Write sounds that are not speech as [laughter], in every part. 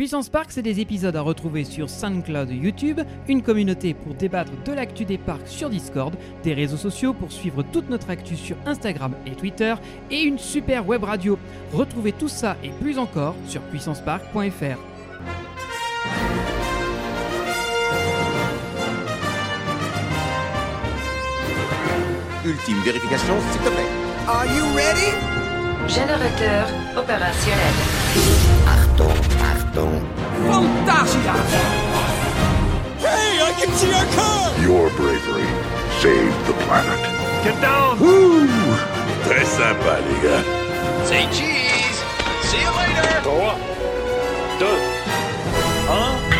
Puissance Park, c'est des épisodes à retrouver sur SoundCloud et YouTube, une communauté pour débattre de l'actu des parcs sur Discord, des réseaux sociaux pour suivre toute notre actu sur Instagram et Twitter, et une super web radio. Retrouvez tout ça et plus encore sur puissancepark.fr. Ultime vérification, s'il te plaît. Are you ready? Générateur opérationnel. Achtung, Fantasia! Hey, I can see our car! Your bravery saved the planet. Get down! Woo! Très sympa, les gars. Say cheese! See you later! 3, 2, 1...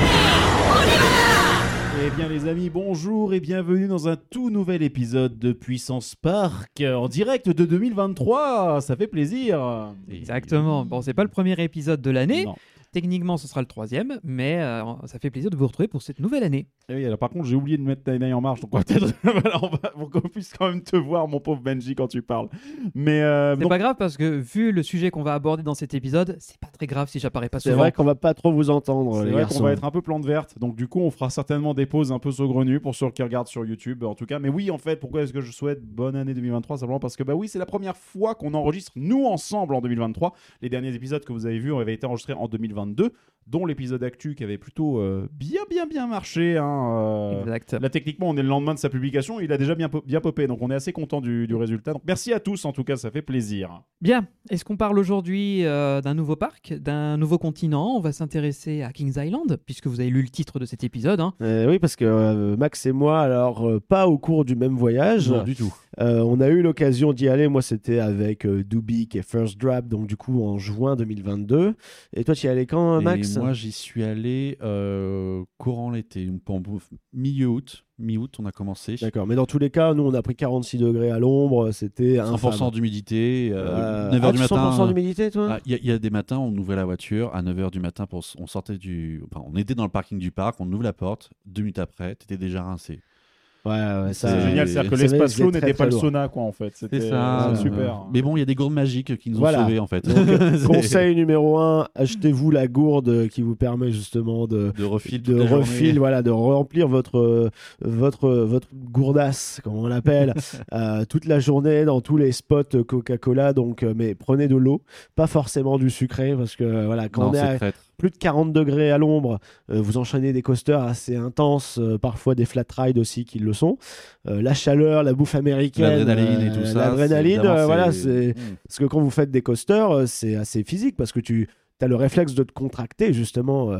Eh bien les amis, bonjour et bienvenue dans un tout nouvel épisode de Puissance Park en direct de 2023. Ça fait plaisir. Exactement. Bon, c'est pas le premier épisode de l'année. Techniquement, ce sera le troisième, mais euh, ça fait plaisir de vous retrouver pour cette nouvelle année. Eh oui, alors par contre, j'ai oublié de mettre Nine en marche, donc on va peut-être [laughs] voilà, on va pour qu'on puisse quand même te voir, mon pauvre Benji, quand tu parles. Mais euh, C'est donc, pas grave parce que vu le sujet qu'on va aborder dans cet épisode, c'est pas très grave si j'apparais pas C'est souvent. vrai qu'on va pas trop vous entendre, c'est les vrai qu'on va être un peu plante verte, donc du coup, on fera certainement des pauses un peu saugrenues pour ceux qui regardent sur YouTube, en tout cas. Mais oui, en fait, pourquoi est-ce que je souhaite bonne année 2023 Simplement parce que bah oui, c'est la première fois qu'on enregistre nous ensemble en 2023. Les derniers épisodes que vous avez vus avaient été enregistrés en 2022, dont l'épisode actu qui avait plutôt euh, bien, bien, bien marché. Hein, euh, Exact. Là, techniquement, on est le lendemain de sa publication. Il a déjà bien, po- bien popé. Donc, on est assez content du, du résultat. Donc, merci à tous. En tout cas, ça fait plaisir. Bien, est-ce qu'on parle aujourd'hui euh, d'un nouveau parc, d'un nouveau continent? On va s'intéresser à Kings Island, puisque vous avez lu le titre de cet épisode. hein. Euh, oui, parce que euh, Max et moi, alors euh, pas au cours du même voyage, Non, du tout. Euh, on a eu l'occasion d'y aller. Moi, c'était avec euh, Dubik et First Drop, donc du coup en juin 2022. Et toi, tu y es allé quand, Max? Moi, j'y suis allé euh, courant l'été, en milieu août. Mi-août, on a commencé. D'accord, mais dans tous les cas, nous, on a pris 46 degrés à l'ombre. C'était 100% infâme. d'humidité, euh, Euh, 9h ah, du tu matin. 100% d'humidité, toi Ah, Il y, a- il y a des matins, on ouvrait la voiture à 9h du matin, pour, on sortait du. enfin, on était dans le parking du parc, on ouvre la porte, deux minutes après, t'étais déjà rincé. Ouais, ouais, ça. C'est Euh, génial. C'est-à-dire que l'espace très, n'était pas le sauna, quoi, en fait. C'était ça. c'est super. Mais bon, il y a des gourdes magiques qui nous ont Voilà. sauvés en fait. Donc, [laughs] [laughs] Conseil numéro 1, achetez-vous la gourde qui vous permet justement de, de refil, de refil, voilà, de remplir votre euh, votre votre gourdasse, comme on l'appelle, [laughs] euh, toute la journée dans tous les spots Coca-Cola. Donc, euh, mais prenez de l'eau, pas forcément du sucré, parce que euh, voilà, quand Non, on est c'est à. Plus de 40 degrés à l'ombre, euh, vous enchaînez des coasters assez intenses, euh, parfois des flat rides aussi qui le sont. Euh, la chaleur, la bouffe américaine, L'adrénaline et tout ça. L'adrénaline, voilà, c'est- c'est Mm. parce que quand vous faites des coasters, c'est assez physique parce que tu as le réflexe de te contracter justement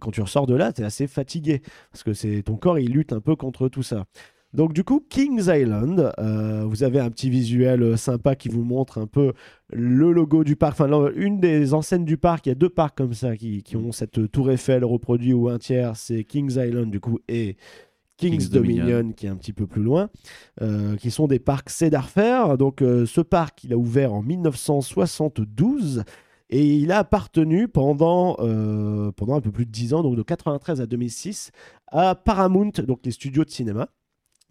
quand tu ressors de là, tu es assez fatigué parce que c'est ton corps il lutte un peu contre tout ça. Donc du coup, Kings Island, euh, vous avez un petit visuel euh, sympa qui vous montre un peu le logo du parc, enfin une des enseignes du parc, il y a deux parcs comme ça qui, qui ont cette tour Eiffel reproduit ou un tiers, c'est Kings Island du coup et Kings, Kings Dominion, Dominion. qui est un petit peu plus loin, euh, qui sont des parcs Cedar Fair. Donc euh, ce parc, il a ouvert en 1972 et il a appartenu pendant, euh, pendant un peu plus de 10 ans, donc de 93 à 2006, à Paramount, donc les studios de cinéma.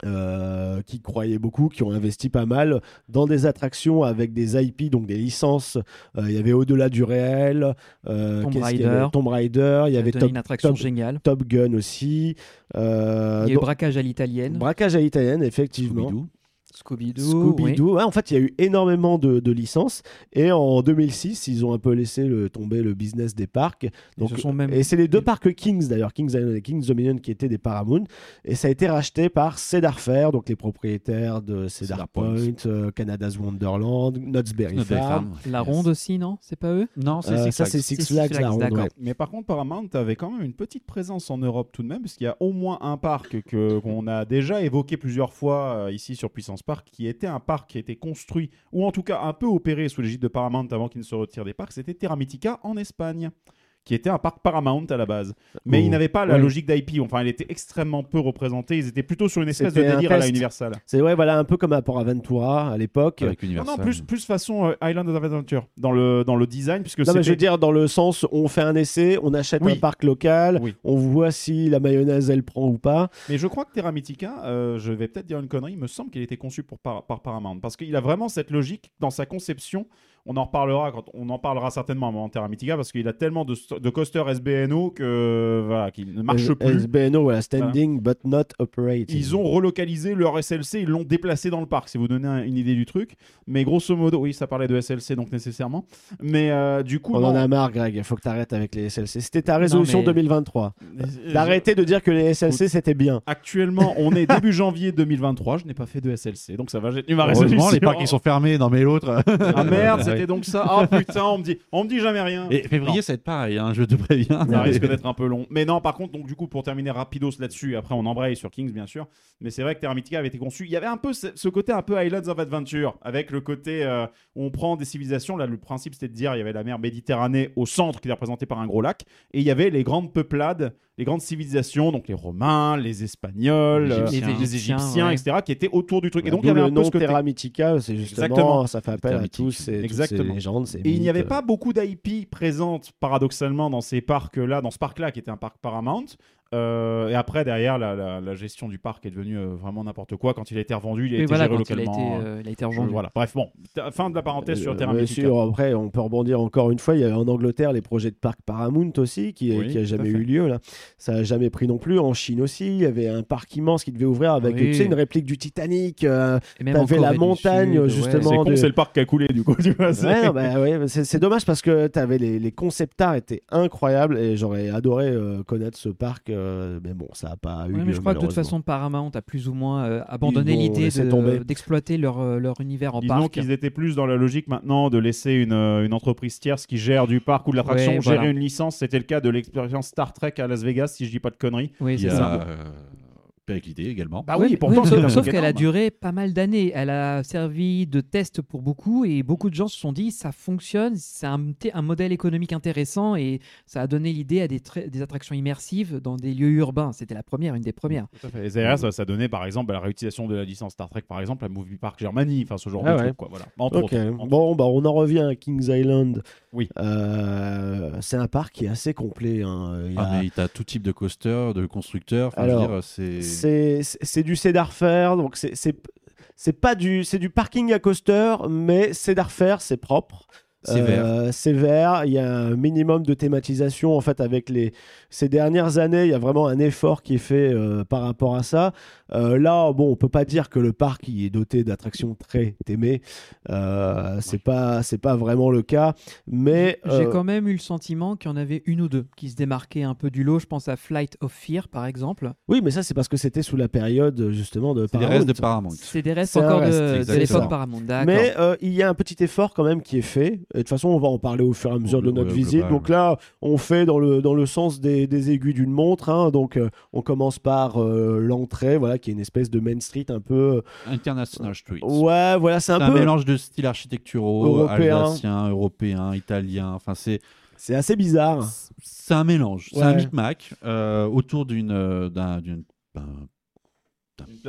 Euh, qui croyaient beaucoup, qui ont investi pas mal dans des attractions avec des IP, donc des licences. Euh, Il y avait Au-delà du réel, euh, Tomb qu'il y Raider. avait Tomb Raider, il y avait Top, une attraction Top- géniale. Top Gun aussi. Il y a eu braquage à l'italienne, braquage à l'italienne, effectivement. Scooby-Doo. Scooby-Doo. Scooby-Doo. Ouais, en fait, il y a eu énormément de, de licences. Et en 2006, ils ont un peu laissé le, tomber le business des parcs. Donc, se sont même- Et c'est les deux parcs Kings, d'ailleurs, Kings Island et Kings Dominion, qui étaient des Paramount. Et ça a été racheté par Cedar Fair, donc les propriétaires de Cedar, Cedar Point, Point. euh, Canada's Wonderland, Knott's Berry Farm. La ronde aussi, non? C'est pas eux? Non, c'est Euh, Six ça, Flags. c'est Six C'est Six Flags, la ronde, ouais. Mais par contre, Paramount avait quand même une petite présence en Europe tout de même, puisqu'il y a au moins un parc que- qu'on a déjà évoqué plusieurs fois euh, ici sur Puissance Qui était un parc qui a été construit, ou en tout cas un peu opéré sous l'égide de Paramount avant qu'il ne se retire des parcs, c'était Terra Mythica en Espagne. Qui était un parc Paramount à la base. Mais Oh. il n'avait pas la Ouais. logique d'IP, enfin, il était extrêmement peu représenté. Ils étaient plutôt sur une espèce de C'était un délire à la. Universal. C'est ouais, voilà, un peu comme à Port Aventura à l'époque. Avec Non, Universal. non, plus, plus façon euh, Island of Adventure dans le, dans le design, puisque Non, mais je veux dire, dans le sens, on fait un essai, on achète Oui. un parc local, Oui. on voit si la mayonnaise elle prend ou pas. Mais je crois que Terra Mythica, euh, je vais peut-être dire une connerie, il me semble qu'il était conçu pour par, par Paramount. Parce qu'il a vraiment cette logique dans sa conception on en reparlera quand on en parlera certainement en Terra Mythica parce qu'il a tellement de, de coasters SBNO que voilà, qu'il ne marche plus. SBNO, voilà, standing but not operating. Ils ont relocalisé leur SLC, ils l'ont déplacé dans le parc, si vous donnez un- une idée du truc. Mais grosso modo, oui, ça parlait de SLC donc nécessairement. Mais euh, du coup, On en a marre, Greg. Il faut que tu arrêtes avec les SLC. C'était ta résolution mais- 2023. Euh, D'arrêter de dire que les SLC c'était bien. Actuellement, on est début [laughs] janvier 2023. Je n'ai pas fait de SLC, donc ça va. J'ai tenu ma résolution. Les parcs ils sont fermés. Non, mais l'autre. Ah merde. [laughs] c'était donc ça. Ah putain, on me dit, on me dit jamais rien. Et février, ça va être pareil, hein, je te préviens. Ça risque [laughs] d'être un peu long. Mais non, par contre, donc du coup, pour terminer rapidos là-dessus, après on embraye sur Kings, bien sûr. Mais c'est vrai que Terra Mythica avait été conçu. Il y avait un peu ce, ce côté un peu Islands of Adventure, avec le côté euh, où on prend des civilisations. Là, le principe c'était de dire il y avait la mer Méditerranée au centre qui est représentée par un gros lac, et il y avait les grandes peuplades, les grandes civilisations, donc les Romains, les Espagnols, Les euh, Égyptiens. les Égyptiens, ouais. etc., qui étaient autour du truc. Et donc il y avait le un peu ce côté. Terra Mythica, c'est justement Exactement. ça fait appel à tous ces, toutes ces Exactement. légendes. ces Et il n'y avait pas beaucoup d'IP présentes paradoxalement dans ces parcs-là, dans ce parc-là qui était un parc Paramount. Euh, et après, derrière, la, la- la gestion du parc est devenue euh, vraiment n'importe quoi. Quand il a été revendu, il a Oui, été voilà, géré quand il a été, localement. euh, il a été revendu. voilà. Bref, bon, fin de la parenthèse sur Terra bien sûr, après, on peut rebondir encore une fois. Il y a en Angleterre les projets de parc Paramount aussi, qui, Oui, qui a jamais eu lieu. Là. Ça n'a jamais pris non plus. En Chine aussi, il y avait un parc immense qui devait ouvrir avec Oui. tu sais, une réplique du Titanic. euh, T'avais la montagne, Sud, ouais. justement, C'est de- le parc qui a coulé du coup. C'est- Ouais, bah ouais, c'est dommage parce que t'avais les, les concept art étaient incroyables et j'aurais adoré euh, connaître ce parc, euh, mais bon, ça n'a pas eu Ouais, lieu. mais je crois que de toute façon, Paramount a plus ou moins euh, abandonné Ils l'idée de- d'exploiter leur, euh, leur univers en Disons parc. qu'ils étaient plus dans la logique maintenant de laisser une, une entreprise tierce qui gère du parc ou de l'attraction Ouais, gérer voilà. une licence. C'était le cas de l'expérience Star Trek à Las Vegas, si je dis pas de conneries. Oui, c'est ça. Périclité également. Bah oui, pourtant, sauf, qu'elle a duré pas mal d'années. Elle a servi de test pour beaucoup et beaucoup de gens se sont dit ça fonctionne, c'est un, modèle économique intéressant et ça a donné l'idée à des, tra- des attractions immersives dans des lieux urbains. C'était la première, une des premières. Tout à fait. Et derrière, ça, ça donnait par exemple à la réutilisation de la licence Star Trek, par exemple, à Movie Park Germany, enfin ce genre Ah de ouais. truc, quoi. Voilà. Entre Ok. autres. Entre Bon, bah, on en revient à Kings Island. Oui. Euh, c'est un parc qui est assez complet. hein. Il y Ah, a- mais t'as tout type de coaster, de constructeur. Enfin, je veux Alors, dire, c'est. C'est du Cedar Fair, donc c'est pas du du parking à coaster, mais Cedar Fair c'est propre. C'est vert. Euh. Il y a un minimum de thématisation en fait avec les ces dernières années. Il y a vraiment un effort qui est fait euh, par rapport à ça. Euh, là, bon, on peut pas dire que le parc il est doté d'attractions très aimées. Euh, c'est pas c'est pas vraiment le cas, mais J'ai euh, quand même eu le sentiment qu'il y en avait une ou deux qui se démarquaient un peu du lot. Je pense à Flight of Fear par exemple. oui, mais ça c'est parce que c'était sous la période justement de Paramount. restes de Paramount. C'est des restes encore reste, de, l'époque Paramount. Mais euh, il y a un petit effort quand même qui est fait. Et de toute façon, on va en parler au fur et à mesure de notre ouais, visite. global, Donc là, on fait dans le, dans le sens des, des aiguilles d'une montre. hein. Donc euh, on commence par euh, l'entrée, voilà, qui est une espèce de Main Street un peu. International Street. Ouais, voilà, c'est un, un peu. mélange de styles architecturaux, Européen. alsaciens, européens, italiens. Enfin, c'est C'est assez bizarre. c'est un mélange. C'est un Ouais. micmac euh, autour d'une euh, d'un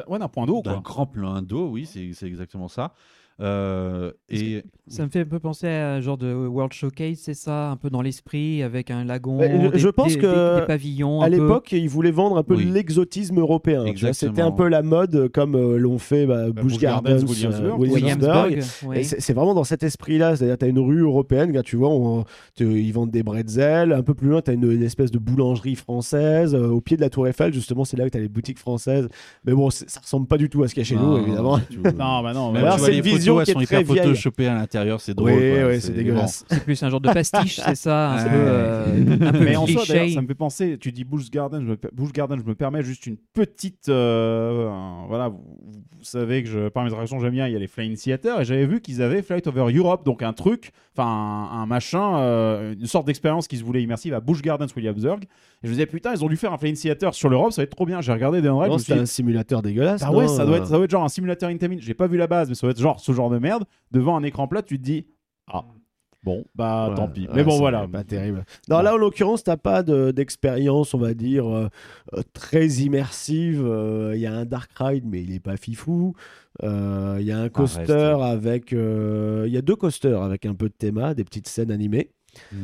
Ouais, point d'eau, d'un grand plein d'eau. Oui, c'est c'est exactement ça. Euh, et Ça me fait un peu penser à un genre de World Showcase, c'est ça, un peu dans l'esprit, avec un lagon, je- des, je pense des- que des- des pavillons. À l'époque, ils voulaient vendre un peu Oui. l'exotisme européen. C'était un peu la mode, comme euh, l'ont fait bah, Bah, Busch Gardens, Gardens, euh, Williamsburg. Williamsburg. Williamsburg, oui. Et c'est vraiment dans cet esprit-là. C'est-à-dire, tu as une rue européenne, là, tu vois, on- ils vendent des bretzels. Un peu plus loin, tu as une, une espèce de boulangerie française. Euh, au pied de la Tour Eiffel, justement, c'est là que tu as les boutiques françaises. Mais bon, ça ressemble pas du tout à ce qu'il y a chez nous, évidemment. Non, bah non. C'est une photos, elles sont hyper vieille. photoshopées à l'intérieur, c'est drôle. Oui, quoi. oui, c'est dégueulasse. C'est plus un genre de pastiche, c'est ça, un peu, euh, un peu Mais en soi, ça me fait penser. Tu dis Busch Garden, je me, Busch Garden, je me permets juste une petite. euh, voilà, vous, vous savez que je, par mes attractions, j'aime bien. Il y a les Flying Theater et j'avais vu qu'ils avaient Flight Over Europe, donc un truc, enfin un, un machin, euh, une sorte d'expérience qui se voulait immersive à Busch Gardens Williamsburg. Et je me disais putain, ils ont dû faire un Flying Theater sur l'Europe, ça va être trop bien. J'ai regardé des me suis C'était un simulateur dégueulasse. ah ouais, ça doit, être, ça doit être genre un simulateur Intamin. J'ai pas vu la base, mais ça doit être genre ce genre de merde. Devant un écran plat, tu te dis ah bon bah Ouais, tant pis. ouais, mais bon voilà. Pas terrible. Non, là, en l'occurrence, t'as pas de- d'expérience, on va dire, euh, euh, très immersive. Euh, Il y a un dark ride, mais il est pas fifou. Euh, Il y a un coaster avec. Il y a deux coasters avec un peu de théma, des petites scènes animées.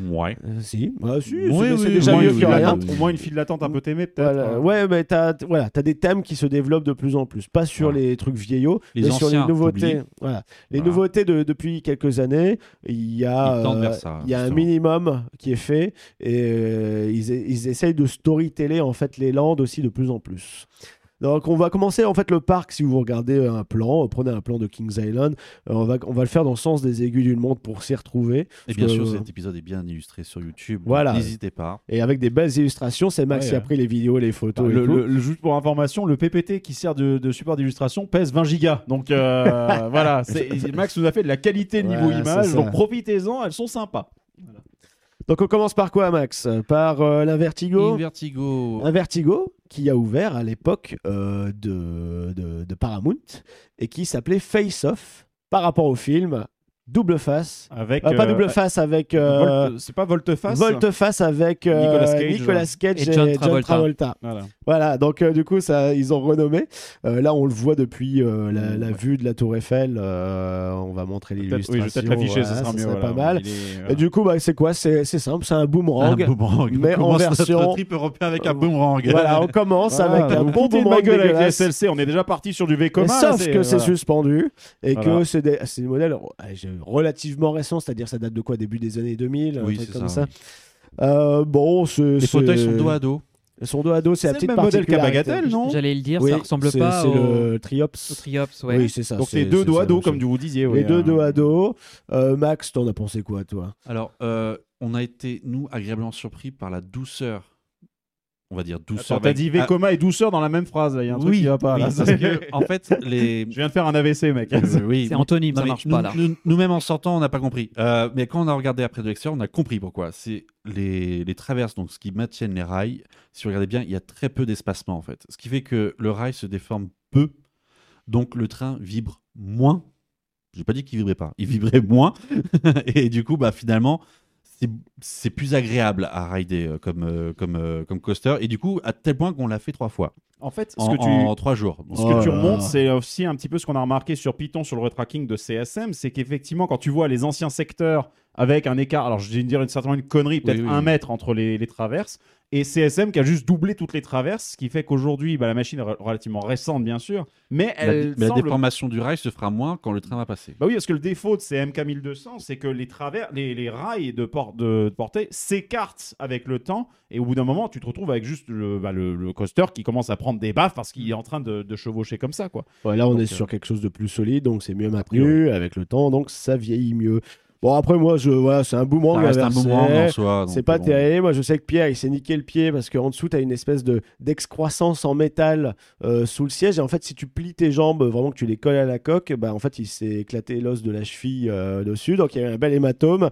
Ouais. Euh, si, bah, si, Oui, c'est- oui, déjà au, moins mieux une que file rien. d'attente- au moins une file d'attente un peu t'aimer, peut-être. Voilà. hein. Ouais, mais t'as voilà, as des thèmes qui se développent de plus en plus. Pas sur Voilà. les trucs vieillots, Les mais sur les anciens, nouveautés. Voilà. Les Voilà. nouveautés de, depuis quelques années, il y a, euh, ça, il y a un minimum qui est fait et euh, ils, ils essayent de storyteller en fait les landes aussi de plus en plus. Donc on va commencer en fait le parc si vous regardez un plan, euh, prenez un plan de Kings Island, euh, on va on va le faire dans le sens des aiguilles d'une montre pour s'y retrouver. Et bien que- sûr, cet épisode est bien illustré sur YouTube. Voilà. N'hésitez pas. Et avec des belles illustrations, c'est Max Ouais, qui a pris les vidéos, les photos et le, tout. le- le- juste pour information, le PPT qui sert de, de support d'illustration pèse 20 gigas. Donc euh, [laughs] voilà, c'est- Max nous a fait de la qualité niveau Voilà, image, donc profitez-en, elles sont sympas. Donc on commence par quoi Max? Par euh, la Vertigo In Vertigo. Un Vertigo qui a ouvert à l'époque euh, de, de, de Paramount et qui s'appelait Face Off par rapport au film Double Face. Avec, Euh, pas euh, double face avec euh, c'est pas Volte-Face? Volte-face avec euh, Nicolas Cage, Nicolas ouais. Cage Et et, John John Travolta. Voilà. Voilà, donc euh, du coup, ça, ils ont renommé. Euh, là, on le voit depuis euh, la, la Ouais. vue de la Tour Eiffel. euh, on va montrer Peut-être- l'illustration. Oui, je vais peut-être l'afficher, voilà, ça sera mieux. serait voilà. pas mal. Il est, voilà. Et du coup, bah, c'est quoi? C'est c'est simple, c'est un boomerang. [laughs] Un boomerang. mais On en commence notre version- trip européen avec un boomerang. Voilà, on [laughs] commence Voilà, avec un bon boomerang ma gueule avec les. SLC, on est déjà parti sur du Mais Vekoma. sauf que c'est suspendu et que c'est des, c'est des modèles euh, relativement récents, c'est-à-dire ça date de quoi Début des années 2000, un Oui, c'est comme ça. ça. Euh, bon, Les fauteuils sont dos à dos. Ils sont dos à dos, c'est la petite le même modèle qu'à. Bagatelle, non? J'allais le dire, Oui, ça ressemble pas C'est au, le Triops. au Triops, ouais. Oui, c'est ça. Donc c'est- c'est deux dos à dos, comme vous disiez. Les deux dos à dos. Euh, Max, t'en as pensé quoi, toi? Alors, euh, on a été, nous, agréablement surpris par la douceur. On va dire douceur. T'as dit Ah, Vekoma et douceur dans la même phrase. là, Il y a un truc oui, qui va pas. oui, là. parce que, [laughs] en fait, les. Je viens de faire un AVC, mec. Euh, oui, C'est Anthony, ça mais marche nous- pas là. nous- Nous-mêmes en sortant, on n'a pas compris. Euh, mais quand on a regardé après de l'extérieur, on a compris pourquoi. C'est les, les traverses, donc ce qui maintiennent les rails. Si vous regardez bien, il y a très peu d'espacement en fait. Ce qui fait que le rail se déforme peu, donc le train vibre moins. J'ai pas dit qu'il vibrait pas, il vibrait moins. [laughs] Et du coup, bah finalement, c'est- plus agréable à rider euh, comme, euh, comme, euh, comme coaster. Et du coup, à tel point qu'on l'a fait trois fois En fait, ce en, que tu, en trois jours. Ce Oh que tu là là. remontes, c'est aussi un petit peu ce qu'on a remarqué sur Python, sur le retracking de CSM, c'est qu'effectivement, quand tu vois les anciens secteurs avec un écart, alors je vais dire une certaine une connerie, peut-être Oui, oui, un oui. mètre entre les, les traverses, et CSM qui a juste doublé toutes les traverses, ce qui fait qu'aujourd'hui, bah, la machine est re- relativement récente, bien sûr, mais la, elle mais la semble déformation du rail se fera moins quand le train va passer. bah oui, parce que le défaut de ces MK1200, c'est que les travers, les, les rails de, por- de, de portée s'écartent avec le temps, et au bout d'un moment, tu te retrouves avec juste le, bah, le, le coaster qui commence à prendre des baffes parce qu'il est en train de, de chevaucher comme ça, quoi. Ouais, Là, on Donc, est euh, sur quelque chose de plus solide, donc c'est mieux maintenu avec le temps, donc ça vieillit mieux. Bon, après, moi, je, voilà, c'est un boomerang. Ça reste un inversé. boomerang en soi. C'est pas bon. terrible. Moi, je sais que Pierre, il s'est niqué le pied parce qu'en dessous, tu as une espèce de d'excroissance en métal euh, sous le siège. Et en fait, si tu plies tes jambes, vraiment que tu les colles à la coque, bah, en fait, il s'est éclaté l'os de la cheville euh, dessus. Donc, il y a eu un bel hématome.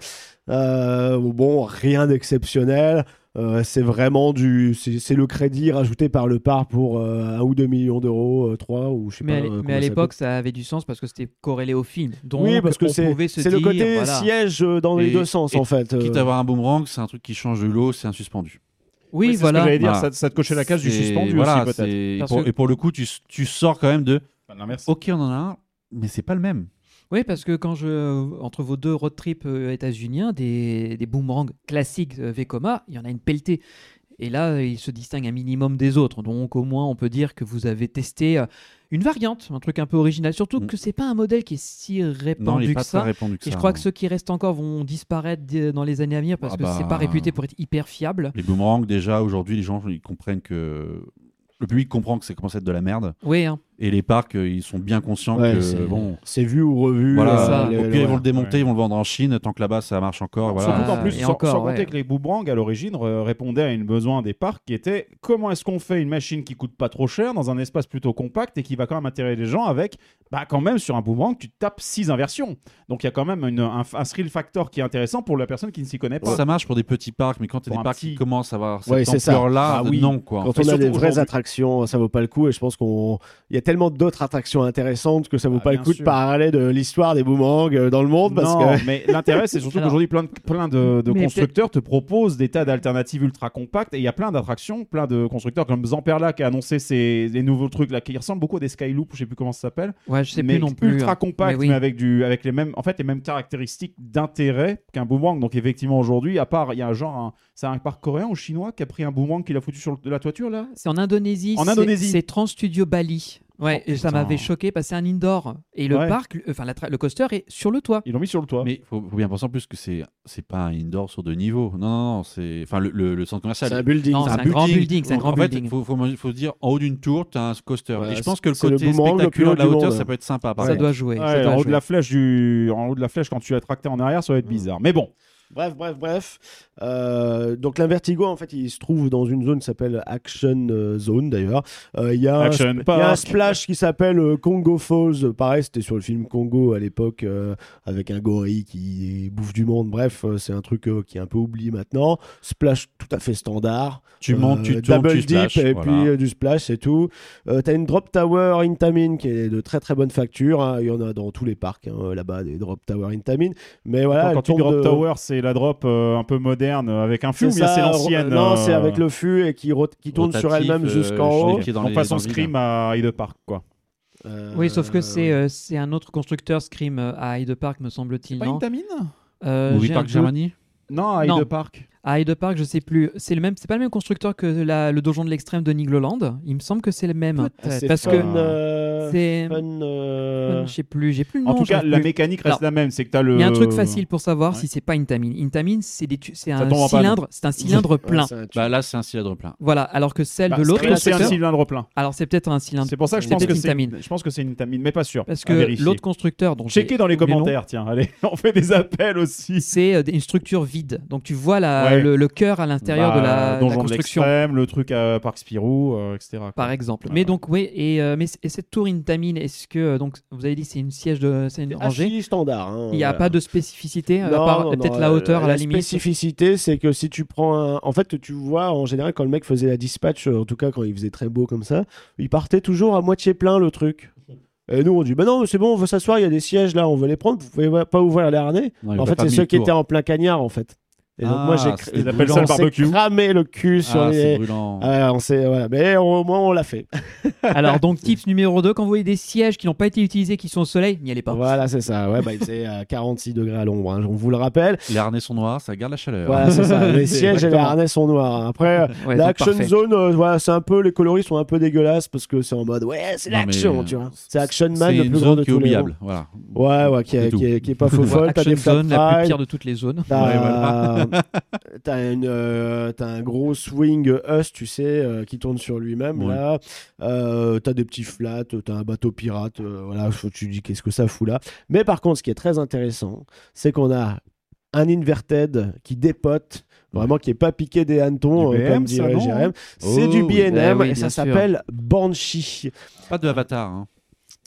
Euh, bon, rien d'exceptionnel. Euh, c'est vraiment du. C'est le crédit rajouté par le par pour euh, un ou deux millions d'euros, euh, trois ou je sais Mais, pas. à, euh, mais à l'époque, ça avait du sens parce que c'était corrélé au film. Donc, oui, parce que on c'est pouvait se c'est le côté voilà. siège euh, dans les deux sens et en fait. Quitte à avoir un boomerang, c'est un truc qui change de l'eau, c'est un suspendu. Oui, Ouais, c'est ce que voilà. j'allais dire, Voilà. ça, ça te cochait la case du suspendu voilà, aussi, peut-être. Et pour, que- et pour le coup, tu, tu sors quand même de Ah, merci. OK, on en a un, mais c'est pas le même. Oui, parce que quand je. Entre vos deux road trips euh, états-uniens, des, des boomerangs classiques euh, Vekoma, il y en a une pelletée. Et là, il se distingue un minimum des autres. Donc, au moins, on peut dire que vous avez testé euh, une variante, un truc un peu original. Surtout Mm. que c'est pas un modèle qui est si Non, il répandu est que pas très ça. répandu que Et ça. je crois non. que ceux qui restent encore vont disparaître dans les années à venir parce Ah que c'est bah. pas réputé pour être hyper fiable. Les boomerangs, déjà, aujourd'hui, les gens ils comprennent que. Le public comprend que c'est commence à être de la merde. Oui, hein. Et les parcs, euh, ils sont bien conscients Ouais, que. c'est- Bon. C'est vu ou revu. Voilà, ça. les- au pire, ils vont ouais. le démonter, Ouais. ils vont le vendre en Chine, tant que là-bas ça marche encore. Surtout qu'en plus, Et sans, encore, sans compter que les boomerangs, à l'origine, re- répondaient à une besoin des parcs qui était comment est-ce qu'on fait une machine qui coûte pas trop cher dans un espace plutôt compact et qui va quand même attirer les gens avec, bah quand même sur un boomerang, tu tapes six inversions. Donc il y a quand même une- un, un thrill factor qui est intéressant pour la personne qui ne s'y connaît pas. Ça marche pour des petits parcs, mais quand tu as des un parcs petit- qui commencent à avoir cette ça. ampleur-là, Ah oui. non quoi. Quand on a des vraies attractions, ça vaut pas le coup. Et je pense qu'on, il y a tellement d'autres attractions intéressantes que ça vaut Ah, pas le coup de parler de l'histoire des boomerangs euh, dans le monde parce non, que mais l'intérêt, c'est surtout [laughs] qu'aujourd'hui, plein de, plein de, de Mais constructeurs te proposent des tas d'alternatives ultra compactes et il y a plein d'attractions, plein de constructeurs comme Zamperla qui a annoncé ces, des nouveaux trucs là qui ressemblent beaucoup à des Skyloop, je sais plus comment ça s'appelle, Ouais, je sais mais plus non plus. ultra hein. compact, Mais avec du, avec les mêmes, en fait, les mêmes caractéristiques d'intérêt qu'un boomerang. Donc effectivement, aujourd'hui, à part, il y a un genre, un- c'est un parc coréen ou chinois qui a pris un boomerang qu'il a foutu sur le- la toiture là? C'est en Indonésie. En c'est- Indonésie. C'est Trans Studio Bali. Ouais, Oh, et ça m'avait choqué parce que c'est un indoor. Et le Ouais. parc, enfin la le coaster est sur le toit. Ils l'ont mis sur le toit. Mais il faut, faut bien penser en plus que c'est c'est pas un indoor sur deux niveaux. Non, non, non, c'est enfin le, le- le centre commercial. c'est un building. C'est un grand building, c'est un Donc, grand en fait, faut, faut, faut se dire en haut d'une tour, tu as un coaster. Ouais, et je pense que le côté le spectaculaire de la hauteur, ça peut être sympa. par Ça doit jouer. Ouais, ça doit en haut jouer. de la flèche du, en haut de la flèche, quand tu es tracté en arrière, ça va être bizarre. Mais bon, Bref, bref, bref. Euh, donc l'Invertigo, en fait, il se trouve dans une zone qui s'appelle Action euh, Zone, d'ailleurs. Euh, Il y, a un splash qui s'appelle euh, Congo Falls. Pareil, c'était sur le film Congo à l'époque, euh, avec un gorille qui bouffe du monde. Bref, c'est un truc qui est un peu oublié maintenant. Splash tout à fait standard. Tu montes, tu tournes, double tu splashes, et voilà. puis du splash, c'est tout. T'as une drop tower Intamin qui est de très très bonne facture. hein. Il y en a dans tous les parcs hein, là-bas, des drop tower Intamin. Mais voilà, quand elle tu Drop de- Tower, c'est la drop euh, un peu moderne avec un fût ou bien c'est l'ancienne euh, Non, euh, c'est avec le fût et qui, qui tourne sur elle-même euh, jusqu'en haut. pied dans en. Scream à Hyde Park, quoi. Euh, Oui, sauf que c'est euh, c'est un autre constructeur Scream à Hyde Park, me semble-t-il. Pas non Intamin Euh, Movie Park. Germany Non, à Hyde. Park. À Hyde Park, je sais plus. C'est le même. C'est pas le même constructeur que la- le donjon de l'extrême de Nigloland. Il me semble que c'est le même. Ah, c'est parce fun, que euh, c'est. euh, Je sais plus. J'ai plus le nom. En tout cas, la plus. mécanique reste Alors, la même. C'est que tu as le. Il y a un truc facile pour savoir Ouais. si c'est pas Intamin. Intamin, c'est des tu- c'est Ça un tombe en panne. cylindre, c'est un cylindre plein. un. Bah là, c'est un cylindre plein. Voilà, alors que celle Bah, de l'autre Scream, c'est un constructeur, cylindre plein. alors c'est peut-être un cylindre. C'est pour ça que je pense que c'est. Intamin. Je pense que c'est une Intamin, mais pas sûr. Parce que l'autre constructeur, dont j'ai Checkez dans les commentaires, tiens. Allez, [laughs] on fait des appels aussi. c'est euh, une structure vide. Donc tu vois la, Ouais. le, le cœur à l'intérieur Bah, de la, la Donjon de construction. l'extrême, le truc à Parc Spirou, euh, etc. quoi. par exemple. Mais donc oui, et, euh, mais et cette tour Intamin, est-ce que euh, donc vous avez dit c'est une siège de c'est une rangée standard. hein, Il n'y a voilà. pas de spécificité peut-être la hauteur à la, la limite. spécificité, c'est que si tu prends un. En fait, tu vois, en général, quand le mec faisait la dispatch, en tout cas quand il faisait très beau comme ça, il partait toujours à moitié plein le truc. Et nous, on dit, bah non, c'est bon, on veut s'asseoir, il y a des sièges là, on veut les prendre, vous pouvez pas ouvrir les harnais. En fait, c'est ceux qui étaient en plein cagnard, en fait. Et donc, Ah, moi, j'ai c'est- Ils appellent ça le on s'est barbecue. cramé le cul sur Ah, c'est les. brûlant. Ah, on sait, voilà. Mais au moins, on l'a fait. [laughs] Alors donc tips numéro 2, quand vous voyez des sièges qui n'ont pas été utilisés, qui sont au soleil, n'y allez pas. Voilà, c'est ça. Ouais, bah, il faisait à 46 degrés à l'ombre, hein, on vous le rappelle. Les harnais sont noirs, ça garde la chaleur. Voilà, c'est ça. [laughs] Les sièges et les harnais sont noirs. Après, Ouais, la donc action parfait. zone, euh, voilà, c'est un peu, les coloris sont un peu dégueulasses parce que c'est en mode, ouais, c'est l'action, mais, tu vois. C'est Action Man, C'est le plus grand zone de qui est tous les oubliable. Voilà. Ouais, ouais, qui est, C'est pas faux [laughs] folle. T'as Action Zone, la plus pire de toutes les zones. [laughs] Une, euh, un gros swing us, tu sais, euh, qui tourne sur lui-même. Ouais. Là, euh, t'as des petits flats, t'as un bateau pirate. euh, voilà, tu dis qu'est-ce que ça fout là. Mais par contre, ce qui est très intéressant, c'est qu'on a un inverted qui dépote. Vraiment, qui est pas piqué des hannetons, Du euh, BM, comme dirait Jérém. C'est Oh, du oui. BNM Ah oui, et ça s'appelle Banshee. Pas de Avatar. hein.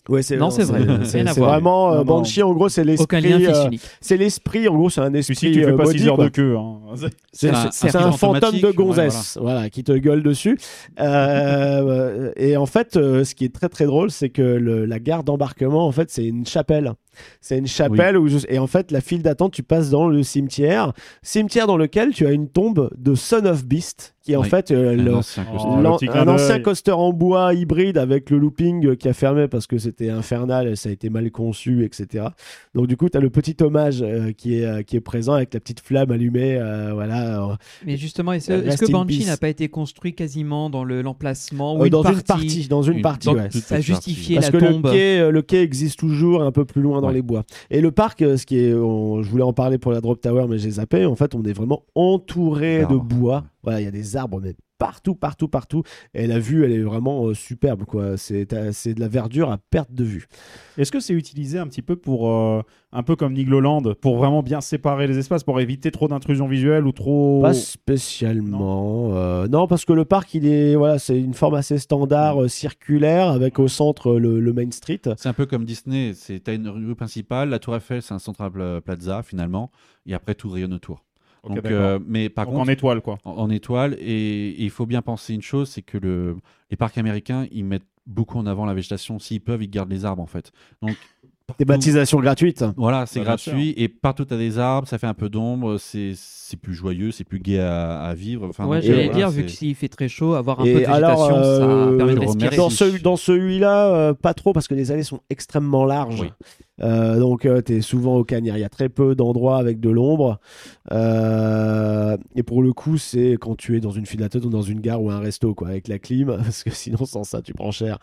Ouais, c'est Non, c'est vrai. C'est vraiment euh. Banshee. En gros, c'est Aucun l'esprit. euh, unique. c'est l'esprit. En gros, c'est un esprit. Celui-ci, tu fais euh, pas body, 6 heures quoi. de queue. hein. C'est un- fantôme de ouais, gonzesse, voilà, qui te gueule dessus. Euh, et en fait, euh, ce qui est très très drôle, c'est que le- la gare d'embarquement, en fait, c'est une chapelle. C'est une chapelle où je- et en fait, la file d'attente, tu passes dans le cimetière, cimetière dans lequel tu as une tombe de Son of Beast, qui est en Oui. fait euh, Un le- ancien Oh, le un coaster en bois hybride avec le looping qui a fermé parce que c'était infernal et ça a été mal conçu, etc. Donc du coup, tu as le petit hommage euh, qui, est, euh, qui est présent avec la petite flamme allumée. euh, voilà, Mais justement, est-ce Euh, que in Banshee n'a pas été construit quasiment dans le- l'emplacement ou euh, une dans partie, une partie, dans une Une- partie, donc, ouais. Ça justifié Parce la que tombe. le quai, le quai existe toujours un peu plus loin dans Ouais. les bois. Et le parc, ce qui est, on- je voulais en parler pour la Drop Tower, mais j'ai zappé. En fait, on est vraiment entouré de bois. Voilà, il y a des arbres, mais partout, partout, partout. Et la vue, elle est vraiment euh, superbe, quoi. C'est c'est de la verdure à perte de vue. Est-ce que c'est utilisé un petit peu pour, euh, un peu comme Nigloland, pour vraiment bien séparer les espaces, pour éviter trop d'intrusion visuelle ou trop. Pas spécialement. euh, non, parce que le parc, il est, voilà, c'est une forme assez standard, euh, circulaire, avec au centre le, le Main Street. C'est un peu comme Disney. C'est t'as une rue principale, la Tour Eiffel, c'est un central pla- plaza finalement, et après tout rayonne autour. Donc, euh, mais par Donc contre, en étoile, quoi. en, en étoile, et, et il faut bien penser une chose, c'est que le, les parcs américains, ils mettent beaucoup en avant la végétation. S'ils peuvent, ils gardent les arbres en fait. Donc Des baptisations gratuites. Voilà, c'est Bah, gratuit et partout tu as des arbres, ça fait un peu d'ombre, c'est c'est plus joyeux, c'est plus gai à, à vivre. Enfin, ouais, j'allais voilà, dire, vu que s'il fait très chaud, avoir un Et peu de végétation, alors, euh, ça permet de respirer. Dans, celui- dans celui-là, euh, pas trop parce que les allées sont extrêmement larges. Oui. Euh, donc, tu es souvent au canière. Il y a très peu d'endroits avec de l'ombre. Euh, et pour le coup, c'est quand tu es dans une file d'attente ou dans une gare ou un resto, quoi, avec la clim, [laughs] parce que sinon, sans ça, tu prends cher.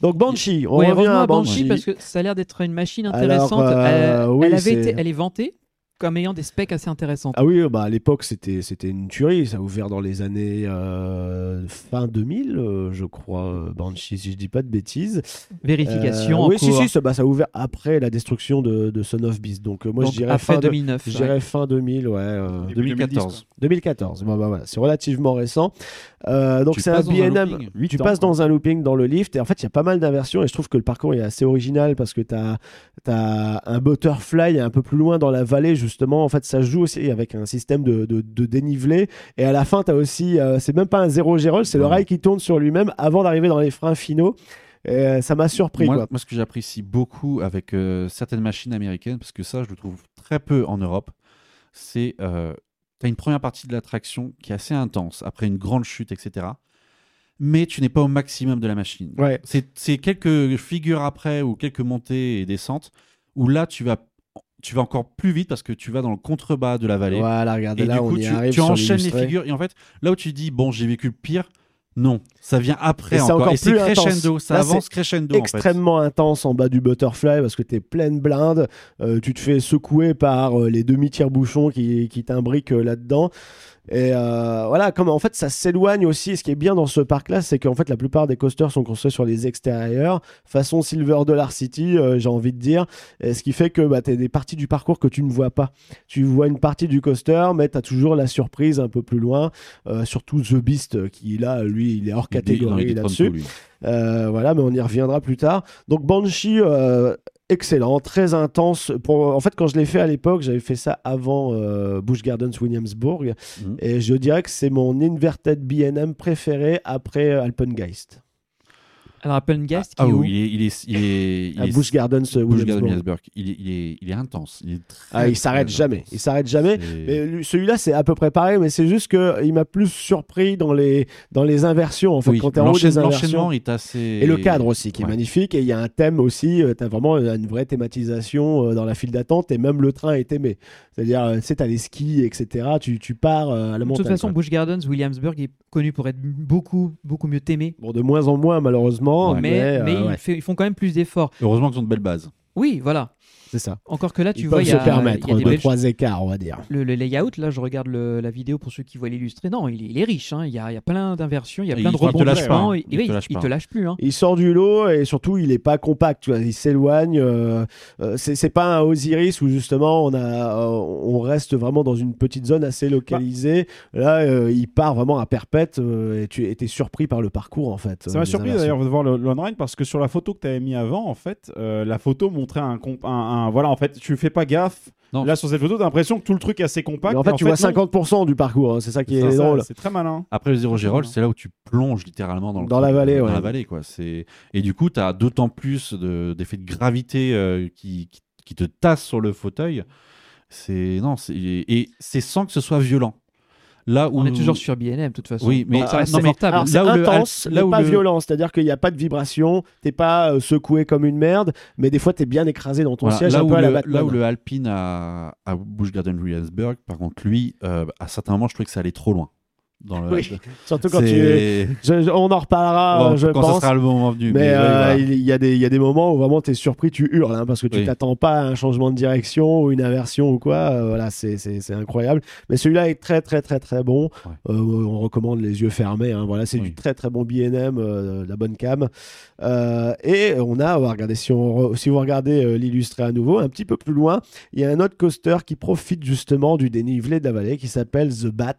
Donc, Banshee, on revient à Banshee Banshee. parce que ça a l'air d'être une machine Alors, intéressante. euh, elle, oui, elle avait été, elle est vantée comme ayant des specs assez intéressantes. Ah oui, bah à l'époque c'était c'était une tuerie. Ça a ouvert dans les années euh, fin 2000, euh, je crois, euh, Banshee, si je dis pas de bêtises. Vérification Euh, en oui, si, cours. si, ça, bah, ça a ouvert après la destruction de, de Son of Beast. Donc moi Donc, je dirais fin, de- 2009. je ouais. dirais fin 2000, ouais. euh, Début 2014. 2014. Bah, bah, voilà, c'est relativement récent. Euh, donc Tu c'est un passes dans un BNM. Tu passes quoi. dans un looping dans le lift et en fait il y a pas mal d'inversions et je trouve que le parcours est assez original parce que tu as, un butterfly un peu plus loin dans la vallée justement. En fait ça joue aussi avec un système de, de, de dénivelé et à la fin tu as aussi, euh, c'est même pas un zéro gérol, c'est le rail qui tourne sur lui-même avant d'arriver dans les freins finaux. Et, euh, ça m'a surpris moi, quoi. moi, ce que j'apprécie beaucoup avec euh, certaines machines américaines, parce que ça, je le trouve très peu en Europe, c'est euh, tu as une première partie de l'attraction qui est assez intense, après une grande chute, etc. Mais tu n'es pas au maximum de la machine. Ouais. C'est quelques figures après ou quelques montées et descentes où là, tu vas, tu vas encore plus vite parce que tu vas dans le contrebas de la vallée. Voilà, regardez Et là du on coup, y tu, arrive. tu sur enchaînes les figures. Et en fait, là où tu dis, bon, j'ai vécu le pire, non, ça vient après Et c'est encore. encore et c'est plus intense. crescendo, ça Là, avance crescendo. en fait. extrêmement intense en bas du butterfly parce que tu es pleine blinde, euh, tu te fais secouer par euh, les demi-tire-bouchons qui, qui t'imbriquent euh, là-dedans. Et euh, voilà, comme en fait ça s'éloigne aussi. Ce qui est bien dans ce parc-là, c'est qu'en fait la plupart des coasters sont construits sur les extérieurs, façon Silver Dollar City, euh, j'ai envie de dire. Et ce qui fait que bah, tu as des parties du parcours que tu ne vois pas. Tu vois une partie du coaster, mais tu as toujours la surprise un peu plus loin. Euh, surtout The Beast, qui là, lui, il est hors catégorie là-dessus. Euh, voilà, mais on y reviendra plus tard. Donc Banshee, euh, excellent, très intense. Pour, en fait, quand je l'ai fait à l'époque, j'avais fait ça avant euh, Busch Gardens Williamsburg, Mhm. et je dirais que c'est mon inverted BM préféré après euh, Alpengeist. Alors, qui Ah est où oui, il est, il est, il est, il À est- Busch Gardens euh, Busch Gardens Williamsburg. Il est, il est, il est intense. Il Ah, il s'arrête jamais. Il s'arrête jamais. Mais celui-là, c'est à peu près pareil, mais c'est juste qu'il m'a plus surpris dans les, dans les inversions. En fait, Oui, quand t'es en haut des inversions. L'enchaînement est assez. Et le cadre aussi, qui est magnifique. Et il y a un thème aussi. tu as vraiment une vraie thématisation euh, dans la file d'attente. Et même le train est aimé. C'est-à-dire, euh, tu sais, t'as les skis, etc. Tu, tu pars euh, à la De montagne. toute façon, quoi. Busch Gardens, Williamsburg est connu pour être beaucoup, beaucoup mieux aimé. Bon, de moins en moins, malheureusement. Mais mais ils, ouais, fait- ils font quand même plus d'efforts. Heureusement qu'ils ont de belles bases. Oui, voilà. C'est ça. Encore que là, tu Ils vois, il y se a, permettre il y a des deux, belles trois écarts, on va dire. le, le layout, là, je regarde le- la vidéo pour ceux qui voient l'illustré. Non, il est, il est riche. hein. Il, y a, il y a plein d'inversions, il y a plein de il te lâche pas, rebondissements. hein. Il te lâche il pas. te lâche plus. hein. Il sort du lot et surtout il est pas compact, tu vois, il s'éloigne. euh, euh, c'est c'est pas un Osiris où justement on a, euh, on reste vraiment dans une petite zone assez localisée. Là, euh, il part vraiment à perpète euh, et tu étais surpris par le parcours en fait. Ça euh, m'a surpris d'ailleurs de voir le- l'online parce que sur la photo que tu avais mis avant, en fait, euh, la photo montrait un, comp- un, un- Voilà, en fait, tu fais pas gaffe. Non. Là, sur cette photo, t'as l'impression que tout le truc est assez compact. Mais en fait, et tu vois non. 50% du parcours, hein, c'est ça qui est ça, drôle. C'est très malin. Après le zéro Gérol, c'est là où tu plonges littéralement dans, le Dans la vallée, dans ouais. la vallée, quoi. C'est et du coup, tu as d'autant plus de- d'effets de gravité euh, qui, qui, qui te tassent sur le fauteuil. C'est non, c'est et c'est sans que ce soit violent. Là où On est toujours sur BNM, de toute façon. Oui, mais- ça ah, reste. Alors, c'est Là où le intense, Al- là mais où pas le- violent, c'est-à-dire qu'il n'y a pas de vibration, t'es pas euh, secoué comme une merde, mais des fois t'es bien écrasé dans ton Voilà, siège, là, un où peu à la le, Batman. là où le Alpine à, à Busch Garden Williamsburg, par contre, lui, euh, à certains moments, je trouvais que ça allait trop loin. Dans le, Oui, Surtout quand tu es... Je- on en reparlera, Bon, je quand pense. ça sera le moment venu. Mais euh, voilà. il y, a des- il y a des moments où vraiment tu es surpris, tu hurles, hein, parce que tu Oui. t'attends pas à un changement de direction ou une inversion ou quoi. euh, voilà, c'est- incroyable. Mais celui-là est très, très, très, très bon. Ouais. Euh, on recommande les yeux fermés. hein. Voilà, c'est du très, très bon BNM, de la bonne cam. Et on a, regardez, si, on re- si vous regardez l'illustré à nouveau, un petit peu plus loin, il y a un autre coaster qui profite justement du dénivelé de la vallée qui s'appelle The Bat.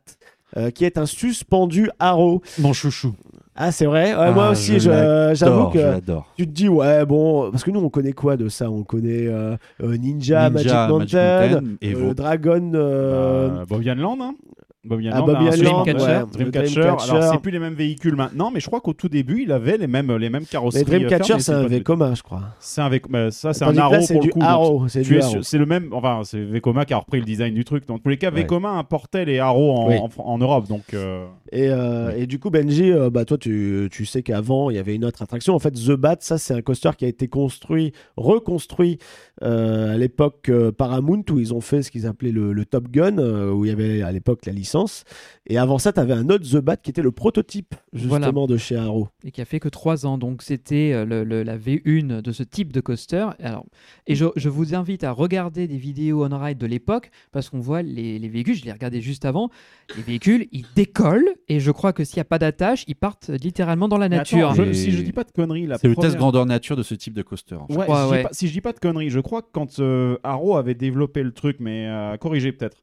Euh, qui est un suspendu haro. Mon chouchou. Ah, c'est vrai? Ouais, Moi Ah, aussi, j'avoue que tu te dis ouais bon parce que nous on connaît quoi de ça? On connaît euh, euh, Ninja, Magic Ninja, Mountain, Magic Mountain, euh. Dragon Euh, Bovian Land, hein Bobby Ah, Island, Bobby un Island, Dreamcatcher. ouais, Dreamcatcher. Dreamcatcher. Alors, c'est plus les mêmes véhicules maintenant, mais je crois qu'au tout début, il avait les mêmes, les mêmes carrosseries. Mais Dreamcatcher, c'est un Vekoma, je crois. C'est un bah, ça, c'est un Arrow c'est pour du le coup. Arrow, c'est du C'est le même. Enfin, c'est Vekoma qui a repris le design du truc. Dans tous les cas, Ouais. Vekoma importait les Arrow en, Oui. en, en Europe. Donc, euh, Et, euh, et du coup, Benji, euh, bah, toi, tu, tu sais qu'avant, il y avait une autre attraction. En fait, The Bat, ça, c'est un coaster qui a été construit, reconstruit à l'époque Paramount, où ils ont fait ce qu'ils appelaient le, le Top Gun, où il y avait à l'époque la licence. Et avant ça, tu avais un autre The Bat qui était le prototype, justement, Voilà. de chez Arrow. et qui a fait que 3 ans. Donc c'était euh, le- le- la V1 de ce type de coaster. Alors, et je, je vous invite à regarder des vidéos on ride de l'époque parce qu'on voit les, les véhicules, je les regardais juste avant, les véhicules, ils décollent et je crois que s'il n'y a pas d'attache, ils partent littéralement dans la mais nature. attends, je- si je dis pas de conneries, la C'est le première- test grandeur nature de ce type de coaster. en fait. Ouais, Ouais, si, je pas, si je dis pas de conneries, je crois que quand euh, Arrow avait développé le truc, mais euh, corrigez peut-être,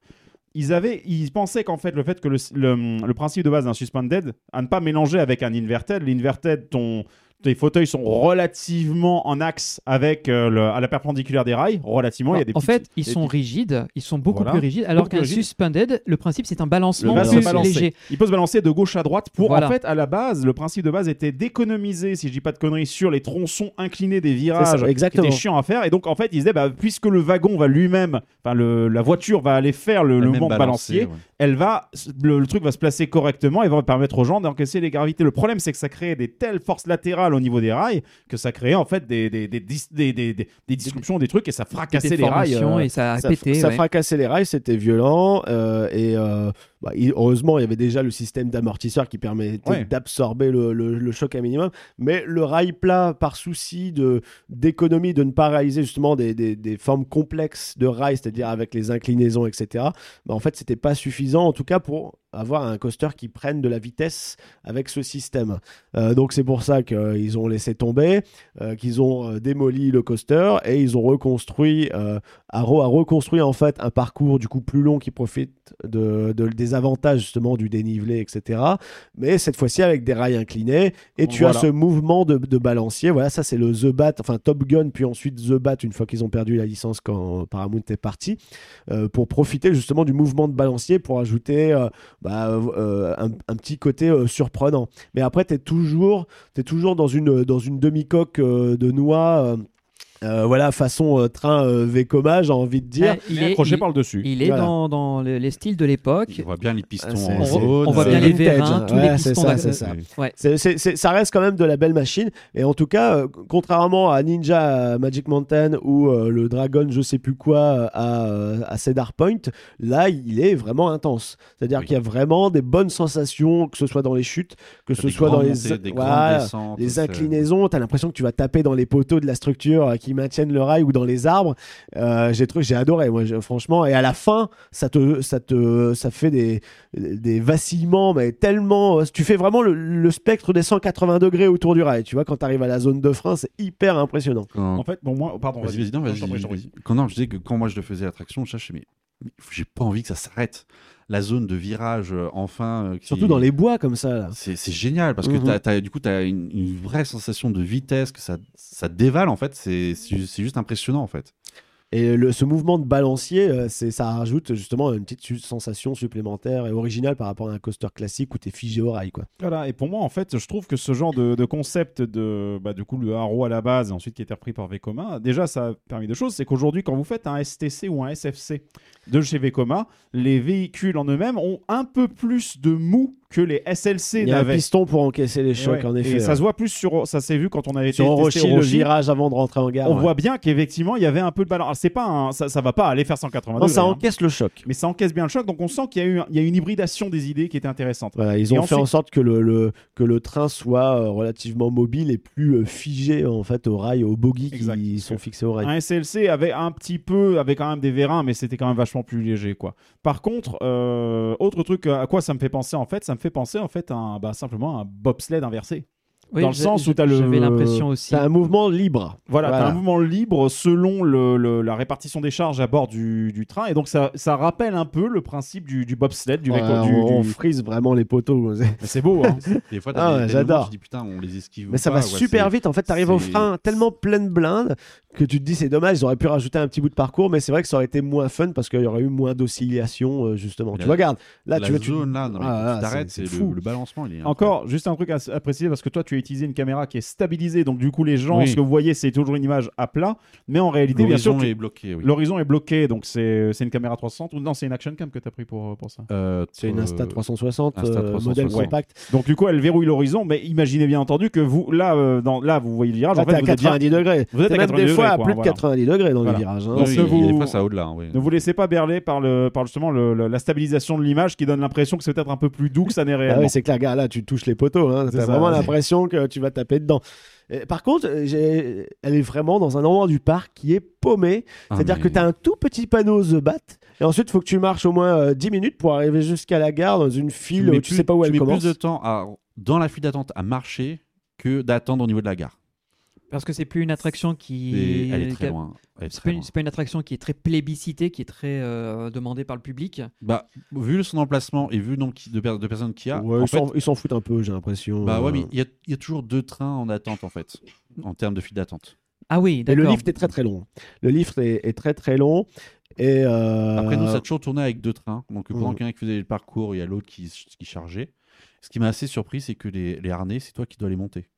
ils avaient, pensaient qu'en fait le fait que le, le- le principe de base d'un suspended, à ne pas mélanger avec un inverted, l'inverted, ton tes fauteuils sont relativement en axe avec euh, le- à la perpendiculaire des rails, relativement. il y a des en petites- fait, ils des sont petites- rigides, ils sont beaucoup Voilà. plus rigides, alors qu'un suspended, le principe c'est un balancement plus balancé. léger. Il peut se balancer de gauche à droite pour Voilà. en fait à la base le principe de base était d'économiser si je dis pas de conneries sur les tronçons inclinés des virages qui exactement. étaient chiants à faire et donc en fait ils disaient bah, puisque le wagon va lui-même enfin le- la voiture va aller faire le, le balancier, ouais. elle va le, le truc va se placer correctement et va permettre aux gens d'encaisser les gravités le problème c'est que ça créait des telles forces latérales au niveau des rails que ça créait en fait des, des, des, des, des, disruptions des trucs et ça fracassait les rails euh, et ça a ça, pété. ça ouais. fracassait les rails, c'était violent. euh, et euh, bah, heureusement, il y avait déjà le système d'amortisseur qui permettait Ouais. d'absorber le, le- le choc à minimum. Mais le rail plat, par souci d'économie, de, ne pas réaliser justement des, des- des formes complexes de rail, c'est-à-dire avec les inclinaisons, etc., bah, en fait, c'était pas suffisant, en tout cas pour avoir un coaster qui prenne de la vitesse avec ce système. Euh, donc c'est pour ça qu'ils ont laissé tomber, euh, qu'ils ont euh, démoli le coaster et ils ont reconstruit euh, Arrow a reconstruit en fait un parcours du coup plus long qui profite de, de- des avantages justement du dénivelé, etc. Mais cette fois-ci avec des rails inclinés et tu Voilà. as ce mouvement de, de balancier. Voilà, ça c'est le The Bat, enfin Top Gun, puis ensuite The Bat une fois qu'ils ont perdu la licence quand Paramount est parti, pour profiter justement du mouvement de balancier pour ajouter bah, euh, un, un petit côté euh, surprenant. Mais après, tu es toujours, t'es toujours dans une, dans une demi-coque euh, de noix. Euh, voilà, façon euh, train euh, Vekoma, j'ai envie de dire. Ouais, il est, accroché il- par le dessus il est Voilà. dans, dans le- les styles de l'époque. On voit bien les pistons en On, c'est- on jaune. voit bien les vérins, hein. tous Ouais, les c'est pistons. ça, d'a- c'est ça. Ouais. C'est- c'est- c'est- ça reste quand même de la belle machine. Et en tout cas, euh, contrairement à Ninja Magic Mountain ou euh, le Dragon, je sais plus quoi, à, euh, à Cedar Point, là, il est vraiment intense. C'est-à-dire Oui. qu'il y a vraiment des bonnes sensations, que ce soit dans les chutes, que ce soit dans les, montées, des voilà, les c'est- inclinaisons. Tu as l'impression que tu vas taper dans les poteaux de la structure euh, qui maintiennent le rail ou dans les arbres. Euh, j'ai trouvé- j'ai adoré, moi, je- franchement. Et à la fin, ça te, ça te, ça fait des, des vacillements, mais tellement. Tu fais vraiment le, le spectre des 180 degrés autour du rail. Tu vois, quand tu arrives à la zone de frein, c'est hyper impressionnant. Quand- en fait bon moi pardon Vas-y, vas-y, Je je vas-y. Quand, non, je disais que quand moi je le faisais l'attraction, je sais, mais, mais j'ai pas envie que ça s'arrête. La zone de virage, euh, enfin. euh, qui- Surtout dans les bois comme ça. C'est génial parce que Mhm. t'as- du coup, tu as une, une vraie sensation de vitesse, que ça, ça dévale en fait. C'est juste impressionnant en fait. Et le- ce mouvement de balancier, euh, c'est, ça rajoute justement une petite sensation supplémentaire et originale par rapport à un coaster classique où tu es figé au rail. Quoi. Voilà, et pour moi, en fait, je trouve que ce genre de, concept de, bah, du coup, le Haro à la base, ensuite qui été repris par Vekoma, déjà, ça a permis de choses. C'est qu'aujourd'hui, quand vous faites un STC ou un SFC de chez Vekoma, les véhicules en eux-mêmes ont un peu plus de mou que les SLC Il y a un piston pour encaisser les chocs, ouais. en effet. Et ça se voit plus sur. Ça s'est vu quand on avait été Orochi, au le Orochi. virage avant de rentrer en gare. On ouais. voit bien qu'effectivement, il y avait un peu de balance. C'est pas un- ça, ça va pas aller faire 180 Non, ça hein. encaisse le choc. mais ça encaisse bien le choc. Donc on sent qu'il y a eu, il y a une hybridation des idées qui était intéressante. Voilà, ils Et ont fait ensuite- en sorte que le, le- que le train soit euh, relativement mobile et plus euh, figé en fait au rail, aux bogies Exact. qui sont fixés au rail. Un SLC avait un petit peu, avait quand même des vérins, mais c'était quand même vachement plus léger, quoi. Par contre, euh, autre truc à quoi ça me fait penser en fait, ça me fait penser en fait à un, bah, simplement à un bobsled inversé. Oui, dans le sens où tu as le. J'avais l'impression aussi. C'est un mouvement libre. Voilà, Voilà. t'as un mouvement libre selon le, le- la répartition des charges à bord du, du train. Et donc, ça, ça rappelle un peu le principe du, du bobsled, du, Ouais, réco- du- on, frise vraiment les poteaux. C'est beau, hein. [laughs] Des fois, Ah ouais, j'adore. tu te dis putain, on les esquive. Mais ça pas, va ouais, super vite. En fait, t'arrives au c'est- frein tellement pleine blinde que tu te dis c'est dommage. Ils auraient pu rajouter un petit bout de parcours, mais c'est vrai que ça aurait été moins fun parce qu'il y aurait eu moins d'oscillation euh, justement. Mais tu la- regardes là, la tu vois, tu zone là, dans Ah, là, tu t'arrêtes, c'est- le, fou. le balancement. Il est Encore, juste un truc à, à préciser parce que toi, tu as utilisé une caméra qui est stabilisée. Donc, du coup, les gens, Oui. ce que vous voyez, c'est toujours une image à plat. Mais en réalité, bien sûr, L'horizon est bloqué. Oui. l'horizon est bloqué. Donc, c'est c'est une caméra 360 ou non, c'est une action cam que tu as pris pour, pour ça? Euh, c'est une euh, Insta 360 Insta euh, 360, modèle ouais. compact. Donc, du coup, elle verrouille l'horizon. Mais imaginez bien entendu que vous, là, euh, dans, là vous voyez le virage. Là, en fait, à vous êtes bien- 90 degrés. Vous êtes T'es à même 90 des fois degrés, à plus de voilà. 90 degrés dans Voilà. les virages. hein. Donc, oui, ce il y a vous- des fois, ça au-delà. Oui. Ne vous laissez pas berler par, le, par justement le- le- la stabilisation de l'image qui donne l'impression que c'est peut-être un peu plus doux que ça n'est Ah réellement. oui, c'est clair, gars, là, tu touches les poteaux. Hein. C'est T'as vraiment ouais. Tu vas taper dedans. Et par contre, euh, elle est vraiment dans un endroit du parc qui est paumé. Ah, C'est-à-dire mais- que tu as un tout petit panneau The Bat. Et ensuite, il faut que tu marches au moins euh, 10 minutes pour arriver jusqu'à la gare dans une tu file mets où tu plus- sais pas où tu elle mets commence. plus de temps à, dans la file d'attente à marcher que d'attendre au niveau de la gare. Parce que c'est plus une attraction qui. Elle est très loin. C'est pas, une- pas attraction qui est très plébiscitée, qui est très euh, demandée par le public. Bah, vu son emplacement et vu le nombre de, per- de personnes qu'il y a, Ouais, ils s'en- foutent un peu, j'ai l'impression. bah ouais, Euh, mais il y a, il y a toujours deux trains en attente en fait, en termes de file d'attente. Ah oui, Et d'accord. le lift est très très long. Le lift est, est très très long. Et euh, Après, nous, ça a toujours tourné avec deux trains. Donc, pendant en a qui faisait le parcours, il y a l'autre qui, qui chargeait. Ce qui m'a assez surpris, c'est que les, les harnais, c'est toi qui dois les monter.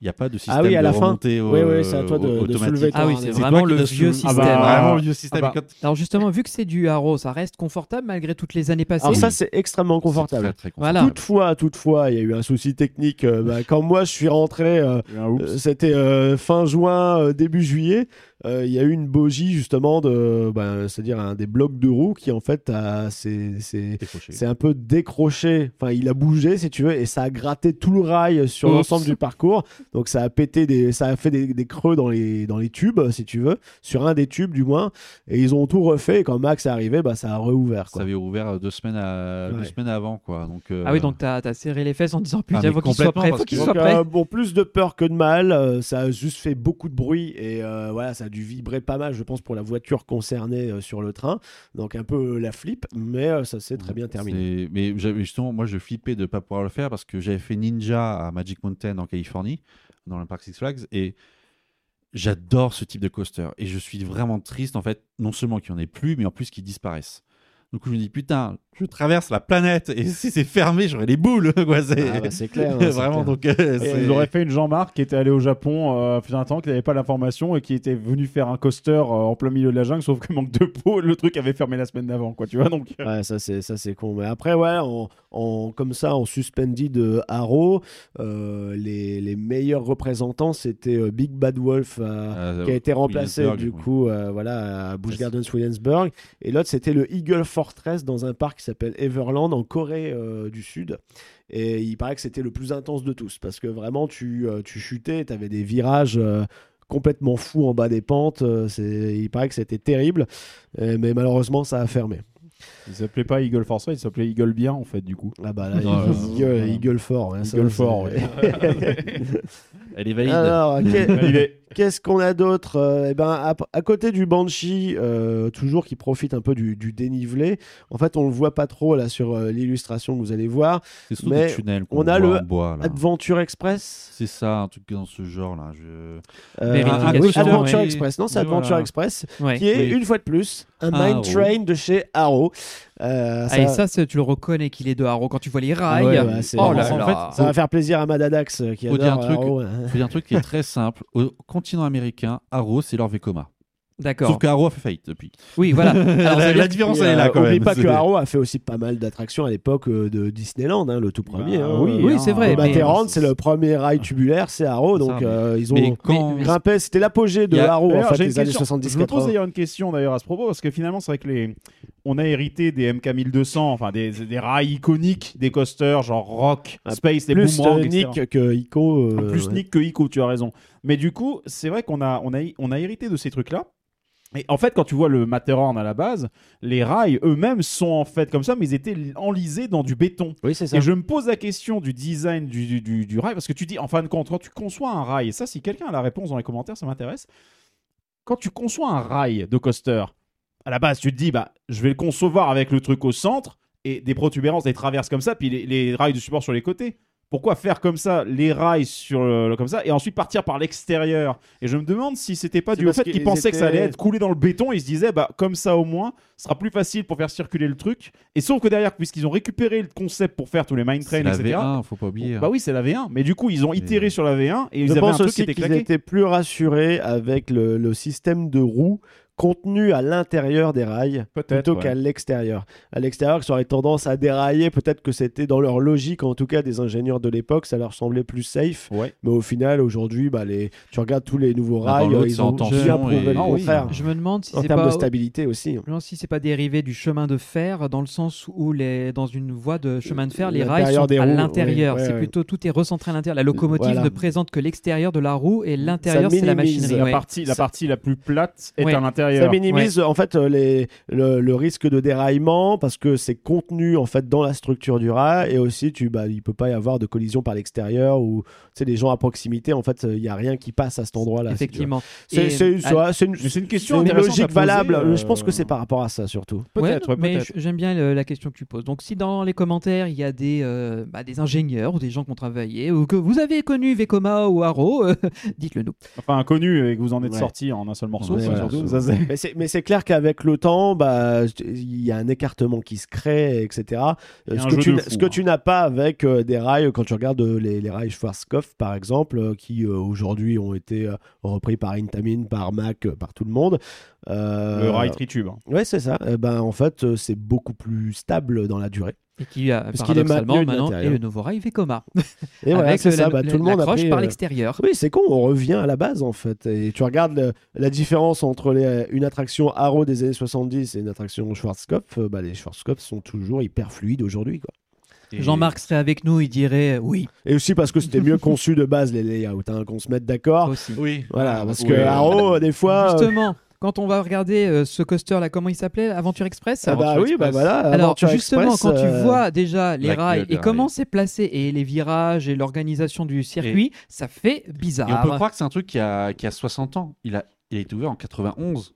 Il n'y a pas de système Ah oui, à de la fin. Oui, oui, c'est à toi de- de automatique. soulever Ah oui, c'est vraiment le vieux système. Ah bah, Vraiment le vieux système. Ah bah. Et quand- Alors justement, vu que c'est du haro, ça reste confortable malgré toutes les années passées? Alors ça, c'est extrêmement confortable. très, très Voilà. Toutefois, toutefois, il y a eu un souci technique. euh, bah, quand moi je suis rentré, euh, euh, c'était euh, fin juin, euh, début juillet. euh, Il y a eu une bogie justement de, bah, c'est-à-dire un des blocs de roue qui en fait c'est, un peu décroché. Enfin, il a bougé si tu veux et ça a gratté tout le rail sur l'ensemble du parcours. Donc ça a pété des, ça a fait des, des creux dans les dans les tubes si tu veux, sur un des tubes du moins. Et ils ont tout refait. Et quand Max est arrivé, bah ça a réouvert. Ça avait ouvert euh, deux semaines, à... deux semaines avant. Quoi. Donc, euh, Ah oui, donc t'as as serré les fesses en disant putain, mais faut qu'il soit prêt, faut qu'il soit Donc, prêt. euh, bon, plus de peur que de mal. euh, ça a juste fait beaucoup de bruit et euh, voilà, ça a dû vibrer pas mal, je pense, pour la voiture concernée euh, sur le train. Donc un peu la flip, mais euh, ça s'est très bien terminé. Mais justement, moi, je flippais de ne pas pouvoir le faire parce que j'avais fait Ninja à Magic Mountain en Californie, dans le parc Six Flags, et j'adore ce type de coaster. Et je suis vraiment triste, en fait, non seulement qu'il n'y en ait plus, mais en plus qu'ils disparaissent. Donc je me dis, putain, je traverse la planète et [laughs] si c'est fermé, j'aurais les boules. [laughs] Quoi. C'est Ah, bah, c'est clair. [laughs] c'est vraiment. clair. Donc, euh, c'est- Ils auraient fait une Jean-Marc qui était allé au Japon euh, depuis un temps, qui n'avait pas l'information et qui était venu faire un coaster euh, en plein milieu de la jungle, sauf que manque de peau, le truc avait fermé la semaine d'avant, quoi, tu vois. Donc, euh, Ouais, ça c'est ça c'est con. Mais après ouais, en, en- comme ça en suspended de Arrow, euh, les, les meilleurs représentants c'était euh, Big Bad Wolf euh, euh, qui a été remplacé du coup euh, voilà à Busch Gardens Williamsburg et l'autre c'était le Eagle Fortress dans un parc qui s'appelle Everland en Corée euh, du Sud et il paraît que c'était le plus intense de tous parce que vraiment tu, euh, tu chutais tu avais des virages euh, complètement fous en bas des pentes euh, c'est il paraît que c'était terrible mais malheureusement ça a fermé il s'appelait pas Eagle Force, il s'appelait Eagle Bien, en fait, du coup. ah bah là Non, Eagle, euh, Eagle Fort hein, ça, Eagle c'est- Fort, ouais. [laughs] Elle est valide. alors. Qu'est-ce qu'on a d'autre Euh, Eh ben, à, à côté du Banshee, euh, toujours qui profite un peu du, du dénivelé. En fait, on le voit pas trop là sur euh, l'illustration que vous allez voir. c'est surtout mais des tunnels qu'on on a voit le en bois. là. Adventure Express. C'est ça, un truc dans ce genre-là. Je... Euh, Vérification, oui, Adventure ouais. Express. Non, c'est Oui, Adventure voilà. Express, Ouais. qui est Oui. une fois de plus un Un Mine Arrow. Train de chez Arrow. Euh, Ah, et ça, c'est- tu le reconnais qu'il est de haro quand tu vois les rails. ouais, ouais, c'est- oh là en là. ça va faire plaisir à Madadax qui Faut dire adore un truc. Arrow. vais dire un truc qui est très simple. Continent américain, Arrow, c'est leur Vekoma. D'accord. Sauf qu'Arrow a fait faillite depuis. Oui, voilà. [laughs] Alors, la, la dire- différence, elle est là euh, quand oublie même. pas que C'est- Arrow a fait aussi pas mal d'attractions à l'époque euh, de Disneyland, hein, le tout premier. Bah, hein. oui, Oui, hein. c'est vrai, Matterhorn, c'est le premier rail tubulaire, c'est Arrow, donc ça, euh, ils ont Mais quand. Grimpé, c'était l'apogée de a- Arrow en fait, les années question. 70 Je me pose 80. d'ailleurs une question d'ailleurs à ce propos parce que finalement c'est vrai que les on a hérité des MK1200, enfin des, des rails iconiques des coasters genre Rock, Ah, Space, les Plus Boomerang. Nick que Ico. euh, plus. Nick que Ico, tu as raison. Mais du coup, c'est vrai qu'on a on a on a hérité de ces trucs là. Et en fait, quand tu vois le Matterhorn à la base, les rails eux-mêmes sont en fait comme ça, mais ils étaient enlisés dans du béton. Oui, c'est ça. Et je me pose la question du design du- du rail, parce que tu dis, en fin de compte, quand tu conçois un rail, et ça, si quelqu'un a la réponse dans les commentaires, ça m'intéresse. Quand tu conçois un rail de coaster, à la base, tu te dis, bah, je vais le concevoir avec le truc au centre et des protubérances, des traverses comme ça, puis les, les rails de support sur les côtés. Pourquoi faire comme ça les rails sur le, comme ça et ensuite partir par l'extérieur? Et je me demande si c'était pas parce fait qu'ils pensaient que ça allait être coulé dans le béton. Ils se disaient bah comme ça au moins, ce sera plus facile pour faire circuler le truc. Et sauf que derrière, puisqu'ils ont récupéré le concept pour faire tous les mine C'est trains, la etc. V1, faut pas oublier. hein. Bah oui, c'est la V1. Mais du coup, ils ont itéré sur la V1 et ils Je avaient un pense truc aussi qu'ils étaient plus rassurés avec le, le système de roues contenu à l'intérieur des rails plutôt ouais. qu'à l'extérieur. À l'extérieur, ça aurait tendance à dérailler. Peut-être que c'était dans leur logique, en tout cas des ingénieurs de l'époque, ça leur semblait plus safe. Ouais. Mais au final, aujourd'hui, bah, les... tu regardes tous les nouveaux Ah, rails, ils ont bien prouvé et- le contraire. Je me demande si En c'est termes pas de stabilité aussi. Je si c'est pas dérivé du chemin de fer, dans le sens où les, dans une voie de chemin de fer, les rails L'intérieur sont des à l'intérieur. oui, ouais, c'est ouais. plutôt tout est recentré à l'intérieur. La locomotive Voilà. ne présente que l'extérieur de la roue et l'intérieur c'est la machinerie. La, ouais. partie, la Ça- partie la plus plate est Ouais. à Ça l'intérieur. minimise en fait euh, les, le, le risque de déraillement parce que c'est contenu en fait dans la structure du rail et aussi tu bah il peut pas y avoir de collision par l'extérieur ou tu sais les gens à proximité en fait il y a rien qui passe à cet tu veux. Effectivement. C'est une, question une logique poser, valable. euh, Je pense que c'est par rapport à ça surtout. Peut-être, Ouais, ouais, mais j'aime bien le- la question que tu poses. Donc, si dans les commentaires il y a des, euh, bah, des ingénieurs ou des gens qui ont travaillé ou que vous avez connu Vekoma ou Haro, euh, [laughs] dites-le nous. Enfin, inconnu et que vous en êtes Ouais. sorti en un seul morceau, Ouais, ça, Mais c'est- Mais c'est clair qu'avec le temps, bah, il y a un écartement qui se crée, etc. Euh, Ce que, tu, fou, ce que hein. tu n'as pas avec euh, des rails, quand tu regardes euh, les, les rails Schwarzkopf, par exemple, euh, qui euh, aujourd'hui ont été euh, repris par Intamin, par Mac, euh, par tout le monde. Euh, Le rail tritube. hein. Ouais, c'est ça. Eh ben, en fait, euh, c'est beaucoup plus stable dans la durée. Et qui, euh, Parce qu'il est paradoxalement, maintenant, est le nouveau rail Vekoma. Et voilà, [laughs] avec c'est ça. bah, tout le monde a pris, par euh, l'extérieur. Oui, c'est con, on revient à la base en fait. Et tu regardes le- la différence entre les- une attraction Arrow des années 70 et une attraction Schwarzkopf, euh, bah, les Schwarzkopf sont toujours hyper fluides aujourd'hui. quoi. Jean-Marc serait avec nous, il dirait euh, oui. Et aussi parce que c'était mieux conçu de base les layouts, hein, qu'on se mette d'accord. Aussi. Oui. Voilà, parce Oui, que. Arrow, des fois. euh, Justement, quand on va regarder euh, ce coaster là, comment il s'appelait Aventure Express ah bah Aventure oui, bah voilà. Alors Aventure justement, Express, quand tu euh, vois déjà les rails et comment c'est placé et les virages et l'organisation du circuit, ça fait bizarre. Et on peut croire que c'est un truc qui a, qui a 60 ans. Il a, il a été ouvert en 91.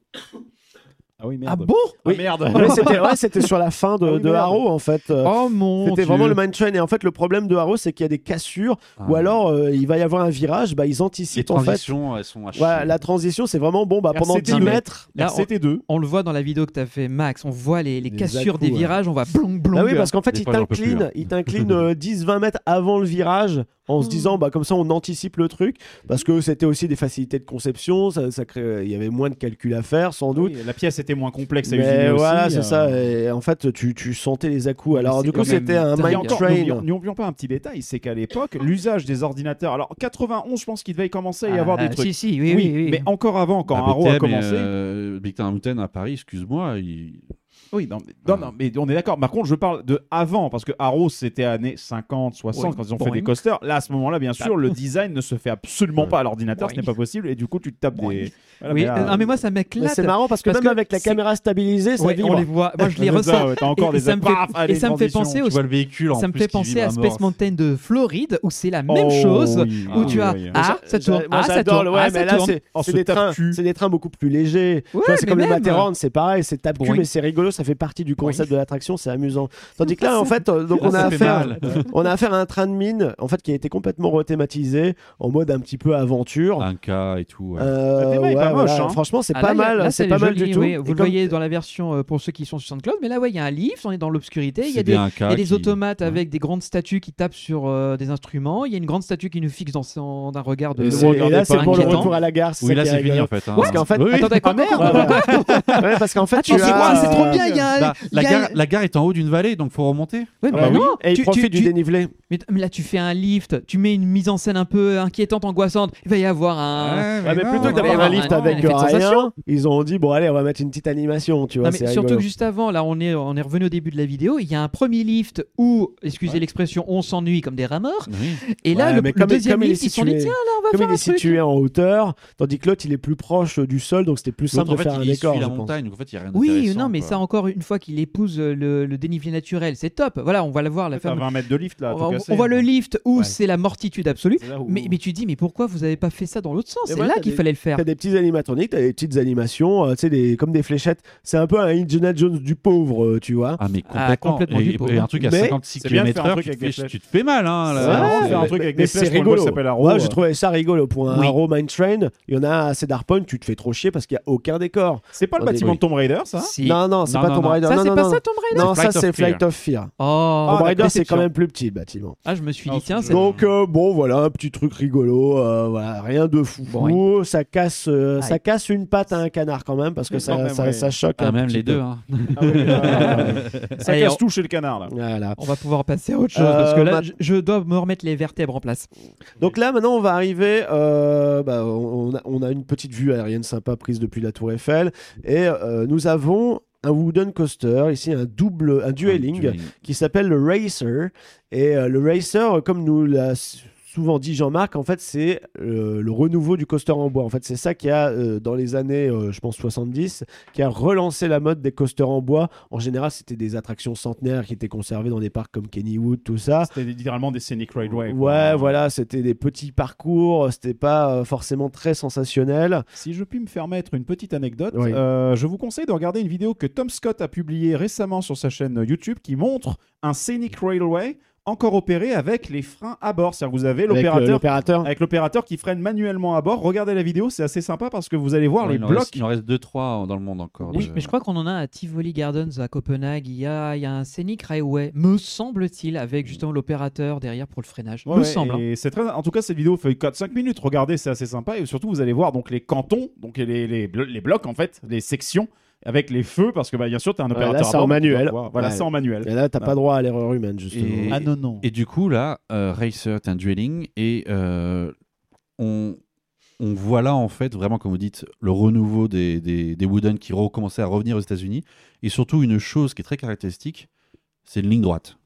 Ah oui, Ah merde. bon Ah, merde. Ouais, c'était ouais, [laughs] c'était sur la fin de, Ah oui, de. Arrow en fait. euh, Oh mon C'était Dieu. vraiment le Mine Train. Et en fait, le problème de Arrow, c'est qu'il y a des cassures ou Ah. alors euh, il va y avoir un virage, bah, ils les anticipent en fait. transitions, elles sont à la transition, c'est vraiment bon, bah, pendant RCT 10 deux. mètres. Là, on- RCT2. On le voit dans la vidéo que tu as fait, Max. On voit les, les Les cassures des virages. On va blong blong. Bah oui, parce qu'en fait, Des il t'incline, hein. il t'incline [laughs] euh, 10-20 mètres avant le virage en Hmm. se disant, bah, comme ça, on anticipe le truc. Parce que c'était aussi des facilités de conception, ça, ça crée- il y avait moins de calculs à faire, sans doute. Oui, la pièce était moins complexe à Mais usiner aussi. voilà, c'est euh. ça. Et en fait, tu, tu sentais les à-coups. Alors, c'est du coup, c'était un encore, Train. n'oublions- N'oublions pas un petit détail, c'est qu'à l'époque, l'usage des ordinateurs. Alors 91, je pense qu'il devait commencer à y avoir Ah, des trucs. Si, si, oui, oui. oui. mais encore avant, quand Bah, Arrow BTM a commencé. euh, Big Time Mountain à Paris, excuse-moi. il- Oui, non, mais, non, non, mais on est d'accord. Par contre, je parle de avant, parce que Arrow, c'était années 50, 60, Oui, quand ils ont fait des coasters. Là, à ce moment-là, bien sûr, le design ne se fait absolument pas à l'ordinateur, ce n'est pas possible, et du coup, tu te tapes Oui. des. Voilà, Oui, mais là, euh, mais moi ça m'éclate. c'est marrant parce que Parce même que avec la caméra stabilisée, ça Ouais, vibre. on les voit. Moi je [laughs] les ça, ressens. ouais, T'as encore Et- des ça me fait- paf, allez, et ça me fait penser au- le véhicule en Ça me fait penser à. Space Mountain de Floride où c'est la même Oh, chose. Où tu as oui, oui. ah ça tourne, ah ça tourne, ah ça mais là, tourne. c'est c'est ce des, trains- tape-cul. c'est des trains beaucoup plus légers. C'est comme les même, Matterhorn, c'est pareil, c'est Oui. mais c'est rigolo, ça fait partie du concept de l'attraction, c'est amusant. Tandis que là, en fait, euh, donc on a affaire, [laughs] on a affaire à un train de mine, en fait, qui a été complètement rethématisé en mode un petit peu aventure. Un cas et tout. ouais. Euh, Le thème est pas ouais, moche, voilà. hein. Franchement, c'est Ah, pas là, mal, c'est pas mal du tout. oui. Et Vous le comme- voyez dans la version euh, pour ceux qui sont sur SoundCloud, mais là ouais, il y a un lift, on est dans l'obscurité, il y a des, y cas a des qui- automates ouais. avec des grandes statues qui tapent sur euh, des instruments, il y a une grande statue qui nous fixe dans son d'un regard de Et, là, c'est pour le retour à la gare. c'est Oui, ça là c'est fini en fait. hein. Parce qu'en fait. Attendez, [laughs] parce qu'en fait, C'est trop bien, il y a Bah, la, il y a- gare, la gare est en haut d'une vallée, donc faut remonter. Ouais, mais Ah bah oui. non, Et il tu- profite tu- du tu- dénivelé. Mais, mais là, tu fais un lift, tu mets une mise en scène un peu inquiétante, angoissante. Il va y avoir un. Ouais, mais plutôt que d'avoir un lift non, avec un rien, ils ont dit bon allez on va mettre une petite animation, tu vois. Non, mais surtout que juste avant, là, on est, on est revenu au début de la vidéo. Il y a un premier lift où, excusez l'expression, on s'ennuie comme des rats morts. Oui. Et là, le, comme- deuxième comme il lift, ils sont dit tiens, là, on va Comme faire il est un truc. situé en hauteur, tandis que l'autre il est plus proche du sol, donc c'était plus simple de faire un il décor. suit la montagne, donc en fait, il n'y a rien Oui, non, mais ça encore une fois qu'il épouse euh, le, le dénivelé naturel, c'est top. Voilà, on va la voir la fameuse- 20 mètres de lift là. On, tout va- cassé. on voit le lift où Ouais. c'est la mortitude absolue. Où- Mais, mais tu dis, mais pourquoi vous avez pas fait ça dans l'autre sens? C'est là qu'il fallait le faire. T'as des petits animatroniques, t'as des petites animations, euh, tu sais, des, comme des fléchettes. C'est un peu un Indiana Jones du pauvre, euh, tu vois. Ah, mais Ah, complètement. complètement et, du pauvre. et un truc à Mais 56 c'est bien de faire un km/h, tu, avec te des fais- flèches. tu te fais mal. Hein, là. Ouais, Ouais, faire un truc avec des c'est flèches rigolo. j'ai trouvé ça rigolo. Pour un. Arrow Mine Train, il y en a Cedar Point, tu te fais trop chier parce qu'il n'y a aucun décor. C'est pas le bâtiment de Tomb Raider, ça? Si. Non, non, c'est Non, pas Tomb. Raider. Ça, c'est pas ça, Tomb Raider Non, ça, Flight of c'est. Flight of Fear. Oh, Tomb Raider, d'accord, c'est quand même plus petit le bâtiment. Ah, je me suis Ah, dit, tiens, c'est-. Donc euh, bon voilà un petit truc rigolo, euh, voilà rien de fou. Ça casse, euh, ça casse une patte à un canard quand même parce que Mais ça, quand choque. Ah, un même les deux. Ah Ça casse tout chez le canard là. On va pouvoir passer à autre chose parce que là, ma- je, je dois me remettre les vertèbres en place. Donc là maintenant on va arriver, euh, bah, on, a, on a une petite vue aérienne sympa prise depuis la Tour Eiffel et euh, nous avons un wooden coaster ici un double, un dueling Dueling. qui s'appelle le Racer. Et euh, le Racer, comme nous l'a souvent dit Jean-Marc, en fait, c'est euh, le renouveau du coaster en bois. En fait, c'est ça qui a, euh, dans les années, euh, je pense, 70, qui a relancé la mode des coasters en bois. En général, c'était des attractions centenaires qui étaient conservées dans des parcs comme Kennywood, tout ça. C'était littéralement des scenic railway. Ouais, quoi. voilà, c'était des petits parcours, c'était pas euh, forcément très sensationnel. Si je puis me permettre une petite anecdote, Oui. euh, je vous conseille de regarder une vidéo que Tom Scott a publiée récemment sur sa chaîne YouTube qui montre un scenic railway encore opéré avec les freins à bord. C'est-à-dire que vous avez Avec, euh, l'opérateur avec l'opérateur qui freine manuellement à bord. Regardez la vidéo, c'est assez sympa parce que vous allez voir Ouais, les il, blocs. reste, il en reste 2-3 dans le monde encore. Oui, de- mais je crois qu'on en a à Tivoli Gardens à Copenhague. Il y a, il y a un Scenic Railway, me semble-t-il, avec justement l'opérateur derrière pour le freinage. Ouais, me ouais, semble. hein. c'est très... En tout cas, cette vidéo fait 4-5 minutes. Regardez, c'est assez sympa. Et surtout, vous allez voir donc les cantons, donc les, les, les blocs en fait, les sections avec les feux, parce que bah, bien sûr, tu as un Ouais, opérateur là, c'est en tu manuel. Voilà, Ouais. c'est en manuel. Et là, t'as Ah. pas droit à l'erreur humaine, justement. Et- Ah non, non. Et du coup, là, euh, Racer, c'est un dueling. Et euh, on, on voit là, en fait, vraiment, comme vous dites, le renouveau des, des, des Wooden qui recommençaient à revenir aux États-Unis. Et surtout, une chose qui est très caractéristique, c'est une ligne droite.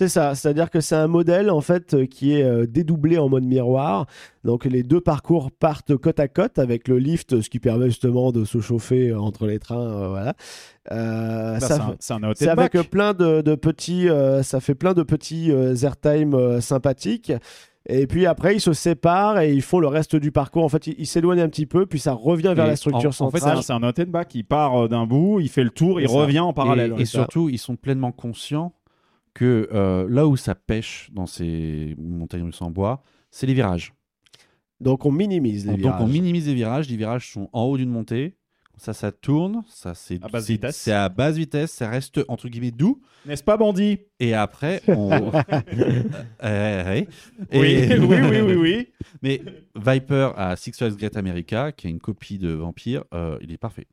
C'est ça, c'est-à-dire que c'est un modèle en fait euh, qui est euh, dédoublé en mode miroir. Donc les deux parcours partent côte à côte avec le lift, ce qui permet justement de se chauffer euh, entre les trains. euh, voilà. Euh, ça c'est fait- un- un c'est avec back. plein de, de petits, euh, ça fait plein de petits euh, airtime euh, sympathiques. Et puis après, ils se séparent et ils font le reste du parcours. En fait, ils s'éloignent un petit peu, puis ça revient vers Et la structure En fait, c'est centrale. un, c'est un out and back. Il part d'un bout, il fait le tour, il ça. revient en parallèle. Et surtout, ils sont pleinement conscients que euh, là où ça pêche dans ces montagnes russes en bois, c'est les virages. Donc on minimise les Donc virages. on minimise les virages. Les virages sont en haut d'une montée. Ça, ça tourne. Ça, c'est À basse vitesse. C'est à basse vitesse. Ça reste entre guillemets doux. N'est-ce pas, bandit Et après, on. [laughs] [laughs] Euh, ouais. oui, Et- [laughs] oui, oui, oui, oui. Mais Viper à Six Flags Great America, qui est une copie de Vampire, euh, il est parfait.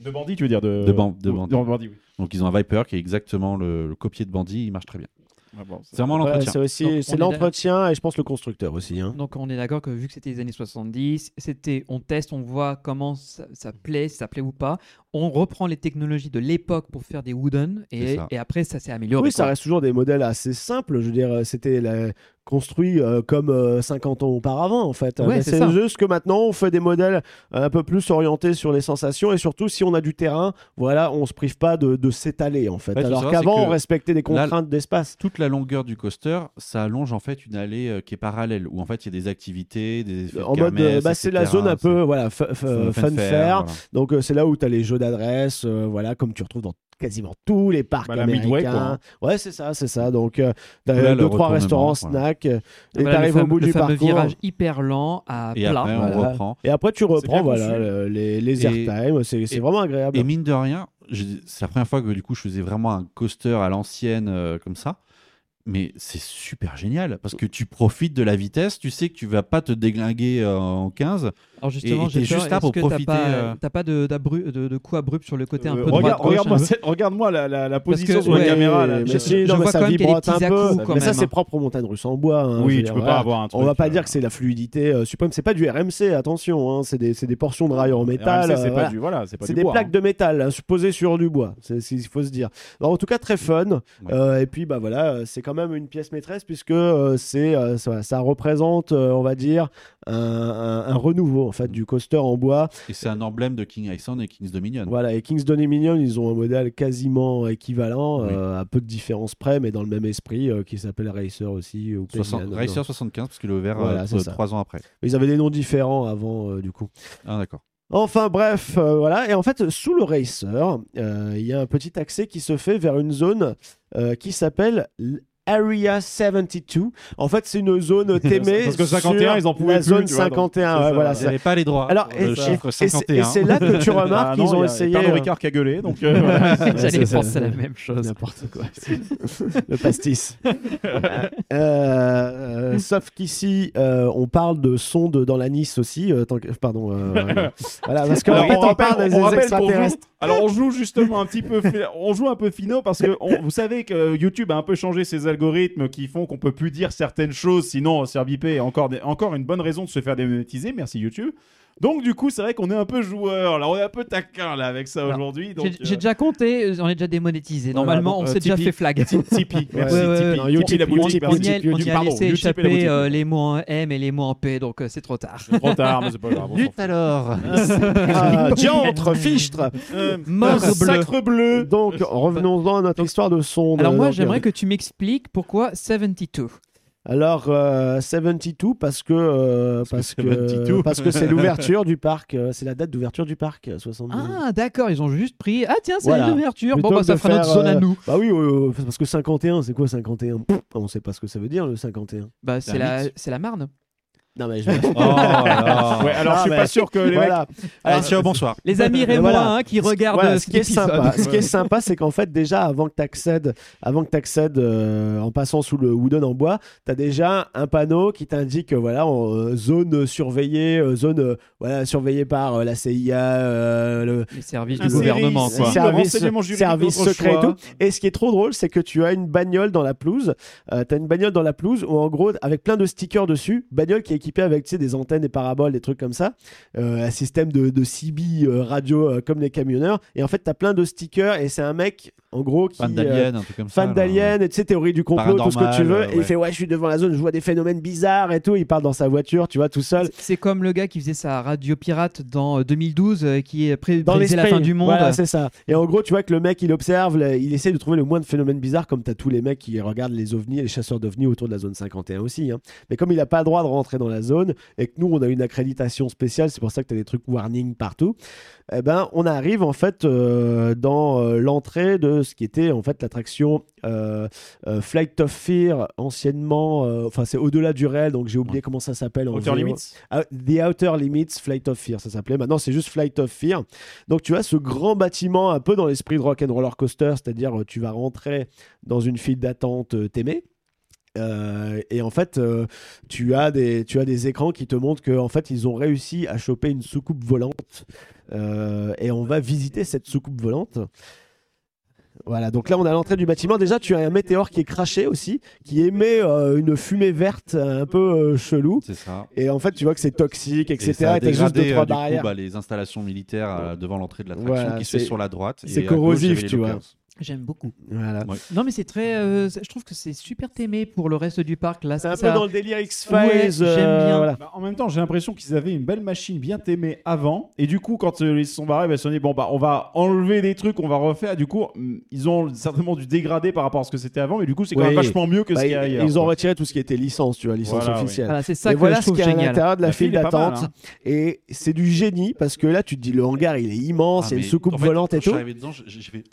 De bandit, tu veux dire de... De ban- de bandit. bandit, oui. Donc ils ont un Viper qui est exactement le, le copier de Bandit. Il marche très bien. Ah bon, c'est- vraiment Ouais, l'entretien. c'est l'entretien et je pense le constructeur aussi. hein. Donc on est d'accord que vu que c'était les années 70, c'était on teste, on voit comment ça, ça plaît, si ça plaît ou pas. On reprend les technologies de l'époque pour faire des wooden et, après ça s'est amélioré. Oui, ça reste toujours des modèles assez simples. Je veux dire, c'était la- construit euh, comme euh, 50 ans auparavant, en fait. Ouais, c'est juste que maintenant, on fait des modèles un peu plus orientés sur les sensations et surtout, si on a du terrain, voilà, on se prive pas de, de s'étaler, en fait. Ouais, Alors qu'avant, on respectait des contraintes d'espace. Toute la longueur du coaster, ça allonge en fait une allée euh, qui est parallèle, où en fait il y a des activités, des effets de En mode, euh, bah, c'est la zone un peu, voilà, fun, fair. voilà. Donc, euh, c'est là où tu as les jeux d'adresse, euh, voilà, comme tu retrouves dans quasiment tous les parcs Bah, Midway, américains. quoi, Ouais, c'est ça, c'est ça. Donc, euh, t'as Là, deux, trois restaurants, voilà. snacks, euh, et Voilà, t'arrives le au bout du parcours. virage hyper lent à Et plat. après, voilà. on reprend. Et après, tu reprends voilà, le- les, les airtime. C'est c'est vraiment agréable. Et mine de rien, j'ai- c'est la première fois que du coup je faisais vraiment un coaster à l'ancienne euh, comme ça. Mais c'est super génial parce que tu profites de la vitesse, tu sais que tu vas pas te déglinguer euh, en 15. Alors justement, j'ai juste là pour t'as profiter, pas, euh, t'as pas de, d'abru- de, de coup abrupt sur le côté un Euh, peu regarde- Regarde-moi regarde-moi la, la, la position que, sur la caméra. Là, je- je vois ça quand même qu'il y a des vibre un petits peu. quand mais ça, c'est hein. propre aux montagnes russes en bois. hein, Oui, tu dire, peux voilà. pas avoir un truc. On va pas dire que c'est la fluidité euh, suprême. C'est pas du RMC, attention. hein, C'est des, c'est des portions de rails en métal. C'est pas voilà. du voilà, c'est pas C'est du des plaques de métal posées sur du bois, c'est ce qu'il faut se dire. En tout cas, très fun. Et puis, bah voilà, c'est quand même une pièce maîtresse puisque euh, c'est euh, ça, ça représente, euh, on va dire, un, un- un renouveau en fait du coaster en bois. Et c'est un emblème de King Iceland et King's Dominion. Voilà, et Kings Dominion, ils ont un modèle quasiment équivalent, Oui. euh, à peu de différence près, mais dans le même esprit, euh, qui s'appelle Racer aussi. Ou 60 Payman, Racer non. 75 parce qu'il est ouvert Voilà, euh, ans après. Ils avaient des noms différents avant, du coup. Ah d'accord. Enfin bref, euh, voilà. Et en fait, sous le Racer, euh, il y a un petit accès qui se fait vers une zone euh, qui s'appelle Area 72. En fait, c'est une zone [laughs] témée Parce que 51, sur ils en pouvaient la plus, zone vois, donc 51. c'est ouais, ça, voilà, ouais. Vous n'avez pas les droits. Alors, le et- c'est- 51. et c'est là que tu [laughs] remarques Ah qu'ils non, ont a essayé. Pernod euh, Ricard qui a gueulé, donc [laughs] euh, voilà. J'allais c'est ça. penser à la même chose. N'importe quoi. le pastis. Euh, euh, sauf qu'ici, euh, on parle de sondes dans la Nice aussi. euh, tant que- pardon. euh, voilà, parce qu'en fait, on on, parle des on rappelle qu'on extraterrestres. Alors on joue justement un petit peu, on joue un peu finaux parce que on- vous savez que YouTube a un peu changé ses algorithmes qui font qu'on peut plus dire certaines choses, sinon bipé et encore encore une bonne raison de se faire démonétiser. Merci YouTube. Donc du coup c'est vrai qu'on est un peu joueur, là on est un peu taquin là avec ça aujourd'hui. J'ai euh, déjà compté, euh, on est déjà démonétisé. Normalement, on euh, s'est déjà fait flag. Ti- Tipeee, [laughs] merci Tipeee. la boutique, on y a, laissé échapper les mots en M et les mots en P, donc c'est trop tard. C'est trop tard, mais c'est pas grave. Lutte alors [laughs] Ah, diantre, fichtre. Sacre bleu. Donc, revenons-en à notre histoire de sonde. Alors moi, j'aimerais que tu m'expliques pourquoi 72. Alors, euh, 72, parce que euh, parce que 72. parce que c'est [laughs] l'ouverture du parc. euh, c'est la date d'ouverture du parc, euh, 72. Ah, d'accord, ils ont juste pris. Ah, tiens, c'est Voilà. l'ouverture. Bon, bah, que ça fera notre zone à euh, nous. Bah oui, euh, parce que 51, c'est quoi 51 Pff, On sait pas ce que ça veut dire le 51. Bah, c'est la, la Marne. Non mais je... [laughs] Oh là. Ouais, alors Ah, je suis mais- pas sûr que les mecs voilà. Allez, Alors, ciao, bonsoir. Les amis rémois voilà. hein, qui regardent Voilà, euh, ce qui est sympa, ce qui est sympa, c'est qu'en fait déjà avant que tu accèdes, avant que t'accèdes, euh, en passant sous le wooden en bois, tu as déjà un panneau qui t'indique euh, voilà en, euh, zone surveillée, euh, zone euh, voilà surveillée par euh, la CIA, euh, le Les services du gouvernement, service. quoi. Service, juridique service secret et tout. Et ce qui est trop drôle, c'est que tu as une bagnole dans la pelouse. Euh, tu as une bagnole dans la pelouse où en gros avec plein de stickers dessus, bagnole qui est équipée avec tu sais, des antennes, des paraboles, des trucs comme ça, euh, un système de, de CB euh, radio euh, comme les camionneurs. Et en fait, tu as plein de stickers et c'est un mec en gros qui Fan euh, d'Alien, un truc comme ça. fan d'Alien, et tu sais, théorie du complot, tout ce que tu veux. Et il fait, ouais, je suis devant la zone, je vois des phénomènes bizarres et tout. Il part dans sa voiture, tu vois, tout seul. C'est- comme le gars qui faisait sa radio pirate dans euh, 2012, euh, qui pré- Dans prédisait la fin du monde. Voilà, c'est ça. Et en gros, tu vois que le mec, il observe, le- il essaie de trouver le moins de phénomènes bizarres, comme tu as tous les mecs qui regardent les ovnis et les chasseurs d'ovnis autour de la zone 51 aussi. hein. Mais comme il n'a pas le droit de rentrer dans la zone, et que nous, on a une accréditation spéciale, c'est pour ça que tu as des trucs warning partout, eh ben, on arrive en fait euh, dans euh, l'entrée de ce qui était en fait l'attraction euh, Flight of Fear, anciennement, enfin, c'est au-delà du réel, donc j'ai oublié comment ça s'appelle. Outer. Limits. Ah, The Outer Limits Flight of Fear, ça s'appelait. Maintenant, c'est juste Flight of Fear. Donc, tu as ce grand bâtiment un peu dans l'esprit de Rock and Roller Coaster, c'est-à-dire tu vas rentrer dans une file d'attente t'aimer. Euh, et en fait, euh, tu, as des, tu as des écrans qui te montrent qu'en fait, ils ont réussi à choper une soucoupe volante. Euh, et on va visiter cette soucoupe volante. Voilà, donc là on est à l'entrée du bâtiment. Déjà, tu as un météore qui est craché aussi, qui émet euh, une fumée verte un peu euh, chelou. C'est ça. Et en fait, tu vois que c'est toxique, Et etc. ça a Et juste deux, trois du coup, bah, les installations militaires euh, devant l'entrée de l'attraction Voilà, qui se fait sur la droite. c'est et corrosif, tu vois. J'aime beaucoup. Voilà. Ouais. Non, mais c'est très. euh, je trouve que c'est super témé pour le reste du parc. Là, C'est un ça- peu dans le délire X-Files. Ouais, j'aime euh, bien. voilà. Bah, en même temps, j'ai l'impression qu'ils avaient une belle machine bien aimée avant. Et du coup, quand euh, ils se sont barrés, bah, ils se sont dit bon, bah, on va enlever des trucs, on va refaire. Du coup, hum, ils ont certainement dû dégrader par rapport à ce que c'était avant. Mais du coup, c'est quand même Oui. vachement mieux que Bah, ce qu'il y a ils, ailleurs. ils ont retiré tout ce qui était licence, tu vois, licence Voilà, oui. officielle. Voilà, c'est ça et que voilà je ce trouve qu'il y a à génial. l'intérieur de la, La file d'attente. hein. Et c'est du génie parce que là, tu te dis le hangar, il est immense, Ah, il y a une soucoupe volante et Je suis tout. arrivé dedans, j'ai j'ai fait.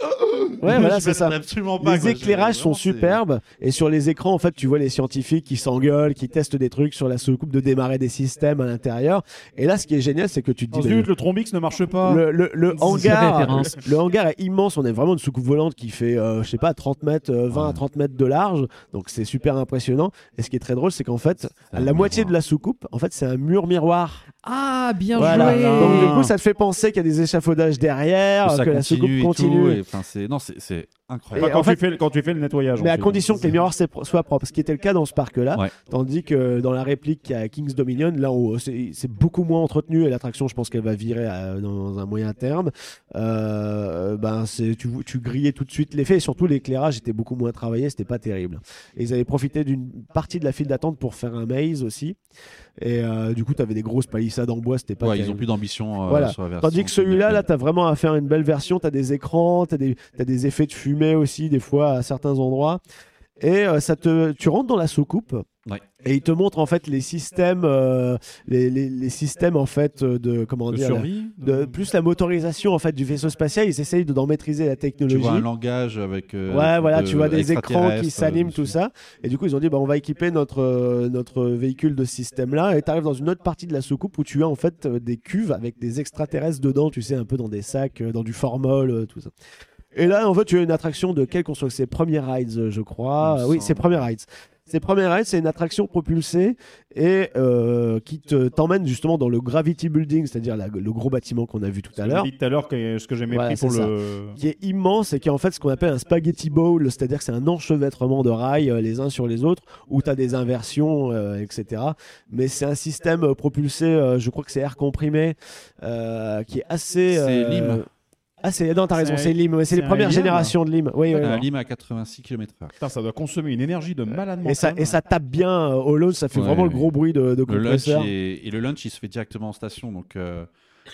[laughs] Ouais, voilà, c'est ça. absolument pas. les quoi. éclairages sont superbes et sur les écrans en fait tu vois les scientifiques qui s'engueulent qui testent des trucs sur la soucoupe de démarrer des systèmes à l'intérieur et là ce qui est génial c'est que tu te dis Oh, bah, zut, le trombix ne marche pas. le, le- le C'est hangar, le, hangar est immense. On est vraiment une soucoupe volante qui fait, euh, je sais pas, 30 mètres, euh, 20 à 30 mètres de large. Donc c'est super impressionnant. Et ce qui est très drôle, c'est qu'en fait, la moitié de la soucoupe, en fait, c'est un mur miroir. Ah, bien Voilà. joué. Donc du coup, ça te fait penser qu'il y a des échafaudages derrière, Que ça que la soucoupe continue et continue. et, non, c'est incroyable. Quand, en fait- tu fais, le- quand tu fais le nettoyage. Mais à ensuite. condition que les miroirs s'est- soient propres, ce qui était le cas dans ce parc-là, Ouais. tandis que dans la réplique à Kings Dominion, là où c'est c'est beaucoup moins entretenu et l'attraction, je pense qu'elle va virer à- dans un moyen terme, euh, ben c'est tu, tu grillais tout de suite l'effet et surtout l'éclairage était beaucoup moins travaillé, c'était pas terrible. Et ils avaient profité d'une partie de la file d'attente pour faire un maze aussi, et euh, du coup tu avais des grosses palissades en bois, c'était pas Ouais, ils ont plus d'ambition euh, Voilà. sur la version. Tandis que celui-là, là, tu as vraiment à faire une belle version. Tu as des écrans, tu as, as des effets de fumée aussi, des fois, à certains endroits. Et euh, ça te, tu rentres dans la soucoupe. Ouais. Et il te montre en fait les systèmes, euh, les, les- les systèmes en fait euh, de comment De dire, survie de, plus la motorisation en fait du vaisseau spatial. Ils essayent de- d'en maîtriser la Tu technologie. vois un langage avec. euh, Ouais, voilà, de- tu vois des écrans qui s'animent, tout ça. Et du coup, ils ont dit, bah, on va équiper notre, euh, notre véhicule de ce système-là. Et tu arrives dans une autre partie de la soucoupe où tu as en fait euh, des cuves avec des extraterrestres dedans, tu sais, un peu dans des sacs, euh, dans du formol, euh, tout ça. Et là, en fait, tu as une attraction de quelle construction C'est Premier Rides, je crois. Oui, c'est Premier Rides. C'est Premier Rides, c'est une attraction propulsée et euh, qui te- t'emmène justement dans le Gravity Building, c'est-à-dire le gros bâtiment qu'on a vu tout à l'heure dit tout à l'heure que ce que j'ai Ouais, mépris pour c'est ça. le. qui est immense et qui est en fait ce qu'on appelle un spaghetti bowl, c'est-à-dire que c'est un enchevêtrement de rails euh, les uns sur les autres, où tu as des inversions, euh, etc. Mais c'est un système propulsé, euh, je crois que c'est air comprimé, euh, qui est assez... C'est Lim. Ah, c'est... Non, t'as raison, C'est- c'est Lim. c'est les premières Lim. générations de Lim. Oui, oui. Lime à 86 km/h. Putain, ça doit consommer une énergie de malade Et ça, et ça tape bien euh, au low, ça fait Ouais, vraiment le gros bruit de, de Le lunch compresseur. est- et le lunch, il se fait directement en station. Donc, euh,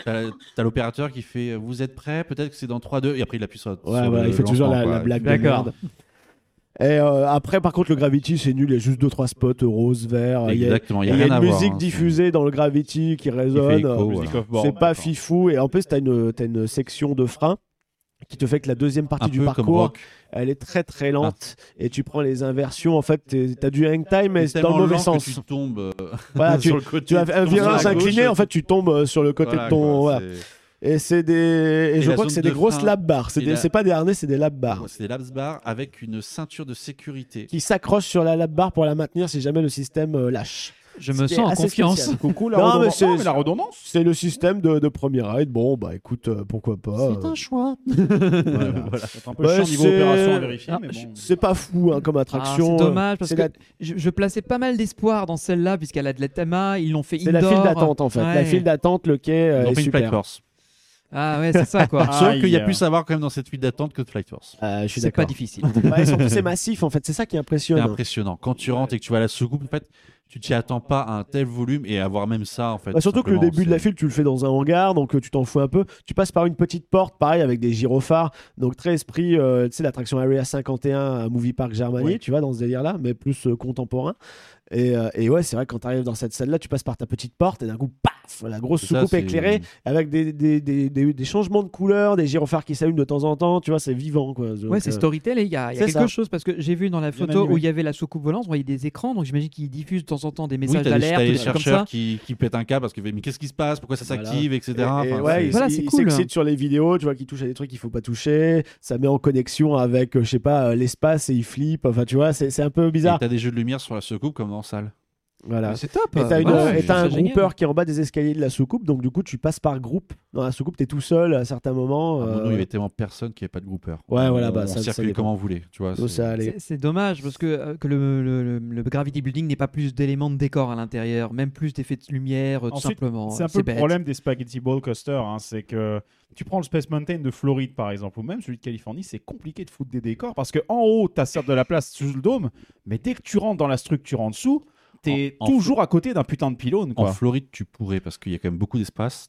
t'as t'as l'opérateur qui fait Vous êtes prêts? Peut-être que c'est dans 3-2. Et après, il appuie sur. Ouais, sur il fait toujours la, la blague de D'accord. Et euh, après, par contre, le Gravity, c'est nul. Il y a juste 2-trois spots rose, vert. Il y a, Exactement. Il y a il y a rien à une voir. musique hein, diffusée dans le Gravity qui résonne. Euh, c'est pas fifou. Et en plus, tu as, une section de frein qui te fait que la deuxième partie Un du parcours, elle est très très lente. Et tu prends les inversions. En fait, tu as du hang time, mais C'est dans le mauvais lent que sens. Tu tombes euh, Voilà, [laughs] tu, sur le côté. tu as un virage incliné, en fait, tu tombes euh, sur le côté voilà, de ton. quoi, voilà. C'est- Et c'est des. Et, Et je crois que c'est des de grosses frein. lap bars. C'est Et des- la- c'est pas des harnais, c'est des lap bars. C'est des laps bar avec une ceinture de sécurité. qui s'accroche sur la lap bar pour la maintenir si jamais le système euh, lâche. Je me sens en assez confiance. [laughs] Coucou la Non, redondance. c'est- Non, mais la redondance. C'est le système de, de premier ride. Bon, bah écoute, euh, pourquoi pas. euh, choix. [laughs] voilà. C'est un peu chiant niveau c'est- opération à vérifier. Ah, mais je- bon. C'est pas fou hein, comme Ah, attraction. c'est dommage parce c'est que la- je, je plaçais pas mal d'espoir dans celle-là puisqu'elle a de la thème, ils l'ont fait C'est la indoor. file d'attente en fait. La file d'attente, le quai euh, Ils ont est fait une super. Ah ouais, c'est ça quoi. [laughs] Sauf qu'il y a Aïe. plus à voir quand même dans cette file d'attente que de Flight Force. Euh, je suis c'est pas d'accord. difficile. Ouais, surtout, [laughs] c'est massif en fait. C'est ça qui C'est impressionne. impressionnant. Quand tu rentres et que tu vas à la soucoupe, en fait, tu t'y attends pas à un tel volume et avoir même ça en fait. Bah, surtout que le début de la c'est- file, tu le fais dans un hangar, donc euh, tu t'en fous un peu. Tu passes par une petite porte, pareil, avec des gyrophares. Donc très esprit, euh, tu sais, l'attraction Area 51 à Movie Park Germany, tu vois, dans ce délire-là, mais plus euh, contemporain. Et, euh, et ouais, c'est vrai, quand tu arrives dans cette salle-là, tu passes par ta petite porte et d'un coup, paf, la grosse ça, soucoupe éclairée avec des, des, des, des- des changements de couleurs, des gyrophares qui s'allument de temps en temps, tu vois, c'est vivant. Quoi. Donc, Ouais, c'est euh, storytelling. Il y a, il y a c'est quelque ça. chose parce que j'ai vu dans la photo où il y avait la soucoupe volante, on voyait des écrans, donc j'imagine qu'ils diffusent de temps en temps des Oui, messages des, d'alerte, des trucs comme chercheurs ça. qui, qui pètent un câble parce que mais qu'est-ce qui se passe? Pourquoi ça Voilà. s'active, etc. Et- et Enfin, ouais, c'est- Voilà, cool. sur les vidéos, tu vois, qu'il touche à des trucs qu'il faut pas toucher. Ça met en connexion avec, euh, je sais pas, euh, l'espace et il flippe. Enfin, tu vois, c'est c'est un peu Et bizarre. t'as des jeux de lumière sur la soucoupe comme dans salle? Voilà. C'est top. Et t'as une- Ouais, et t'as un génial. groupeur qui est en bas des escaliers de la soucoupe, donc du coup tu passes par groupe. Dans la soucoupe, t'es tout seul à certains moments. À un moment, euh, il y avait tellement personne qu'il n'y avait pas de grouper. Ouais, voilà, bah, on ça- ça circulait dépend. comme on voulait. Tu vois, donc c'est- ça allait. C'est- C'est dommage parce que, euh, que le, le- le- le Gravity Building n'ait pas plus d'éléments de décor à l'intérieur, même plus d'effets de lumière, euh, tout Ensuite, simplement. C'est un peu le bête. problème des Spaghetti Ball Coaster, hein, c'est que tu prends le Space Mountain de Floride par exemple, ou même celui de Californie, c'est compliqué de foutre des décors parce que en haut, tu as certes de la place sous le dôme, mais dès que tu rentres dans la structure en dessous, t'es toujours à côté d'un putain de pylône. En. Floride, tu pourrais parce qu'il y a quand même beaucoup d'espace.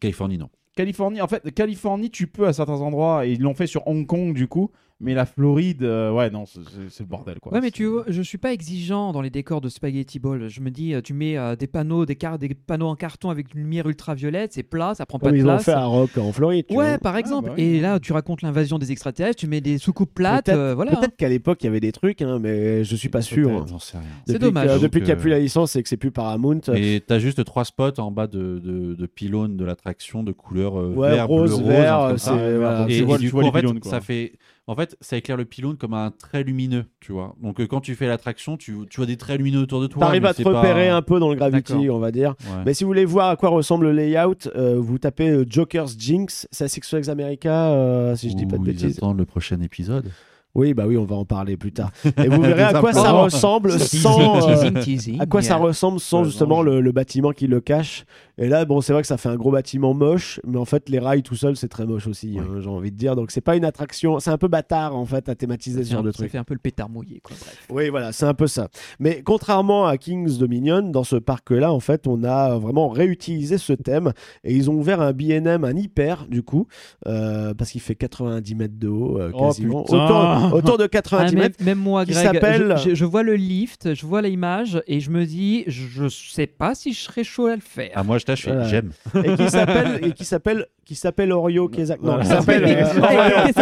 Californie, non. Californie, en fait, Californie, tu peux à certains endroits, et ils l'ont fait sur Hong Kong du coup, Mais la Floride, euh, ouais, non, c'est- le bordel, quoi. Ouais, mais tu vois, je suis pas exigeant dans les décors de Spaghetti Ball. Je me dis, euh, tu mets euh, des panneaux, des, car- des panneaux en carton avec une lumière ultraviolette, c'est plat, ça prend pas Comme de ils ont place. fait à Rock en Floride. tu Ouais, vois. par exemple. bah oui. Et là, tu racontes l'invasion des extraterrestres, tu mets des soucoupes plates, Peut-être euh, voilà. peut-être qu'à l'époque il y avait des trucs, hein, mais je suis pas sûr. Peut-être. J'en sais rien. C'est dommage. depuis qu'il n'y a plus la licence et que c'est plus Paramount. Et t'as juste trois spots en bas de, de, de pylônes de l'attraction de couleur euh, Ouais, vert, rose, bleu, vert, rose, un truc c'est- comme ça. voilà, Et, tu vois- et du coup, en fait, ça fait, en fait, ça éclaire le pylône comme un trait lumineux, tu vois. Donc euh, quand tu fais l'attraction, tu, tu vois des traits lumineux autour de toi. T'arrives à te pas- repérer un peu dans le Gravity, on va dire. Ouais. Mais si vous voulez voir à quoi ressemble le layout, euh, vous tapez euh, Joker's Jinx, c'est Six Flags America, si je dis pas de Ou ils bêtises. attendent le prochain épisode. Oui, bah oui, on va en parler plus tard. Et vous [laughs] verrez à Des quoi ça ressemble sans. euh, à quoi ça ressemble sans justement le, le bâtiment qui le cache. Et là, bon, c'est vrai que ça fait un gros bâtiment moche, mais en fait, les rails tout seuls, c'est très moche aussi, hein, j'ai envie de dire. Donc, c'est pas une attraction, c'est un peu bâtard en fait à thématiser ce genre de ça truc. fait un peu le pétard mouillé, quoi. Bref. Oui, voilà, c'est un peu ça. Mais contrairement à King's Dominion, dans ce parc-là, en fait, on a vraiment réutilisé ce thème et ils ont ouvert un BNM, un hyper, du coup, euh, parce qu'il fait 90 mètres de haut, euh, Oh, quasiment. putain. [laughs] autour de Ah, 90 même, mètres. même moi, Greg, s'appelle- je, je- je vois le lift, je vois l'image et je me dis, je sais pas si je serais chaud à le faire. Ah, moi, je tâche, Voilà. j'aime. Et qui s'appelle, et qui s'appelle, qui s'appelle Orio Kezak. Non, qui s'appelle, s'appelle Orion, qui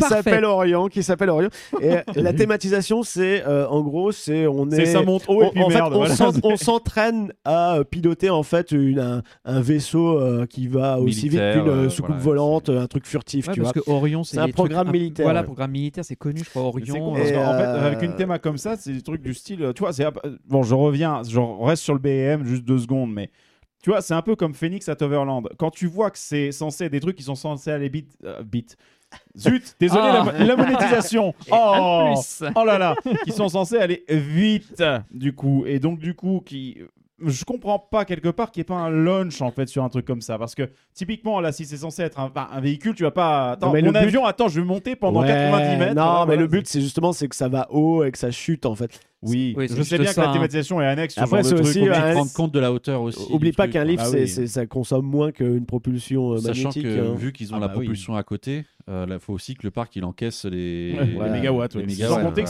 s'appelle Orion, qui s'appelle Orion. Et euh, [laughs] la thématisation, c'est, euh, en gros, c'est, on est, C'est ça monte haut on, et puis en fait, merde. on voilà. s'en- on s'entraîne à euh, piloter en fait une- un, un vaisseau euh, qui va aussi vite Militaire, qu'une euh, euh, soucoupe voilà, volante, un truc furtif, Ouais, tu parce vois. que Orion, c'est C'est un trucs programme militaire, Voilà, ouais. programme militaire, c'est connu, je crois. Orion. parce Et, qu'en fait, avec une théma comme ça, c'est des trucs du style. Tu vois, c'est bon, je reviens, je reste sur le BM juste deux secondes, mais tu vois, c'est un peu comme Phoenix at Overland. Quand tu vois que c'est censé être des trucs qui sont censés aller bit, euh, bit. Zut, désolé, Ah. la, la monétisation. [laughs] Oh, plus. oh là là, qui sont censés aller vite, du coup, et donc du coup, qui, je comprends pas quelque part qu'il n'y ait pas un launch en fait sur un truc comme ça, parce que typiquement là, si c'est censé être un, un véhicule, tu vas pas, attends, Non, mais mon le but- avion, attends, je vais monter pendant Ouais, 90 mètres. Non, voilà, mais le but, c'est justement c'est que ça va haut et que ça chute en fait. Oui, je sais bien ça, que la hein. thématisation est annexe sur Après, c'est truc. aussi, on euh, un- compte de la hauteur aussi. Oublie pas truc, qu'un lift, Ah oui. ça consomme moins qu'une propulsion euh, Sachant magnétique. que hein. vu qu'ils ont Ah la bah oui. propulsion à côté, il faut aussi que le parc il encaisse les, Ouais, Voilà. les mégawatts. Les ouais. mégawatts, Sans compter que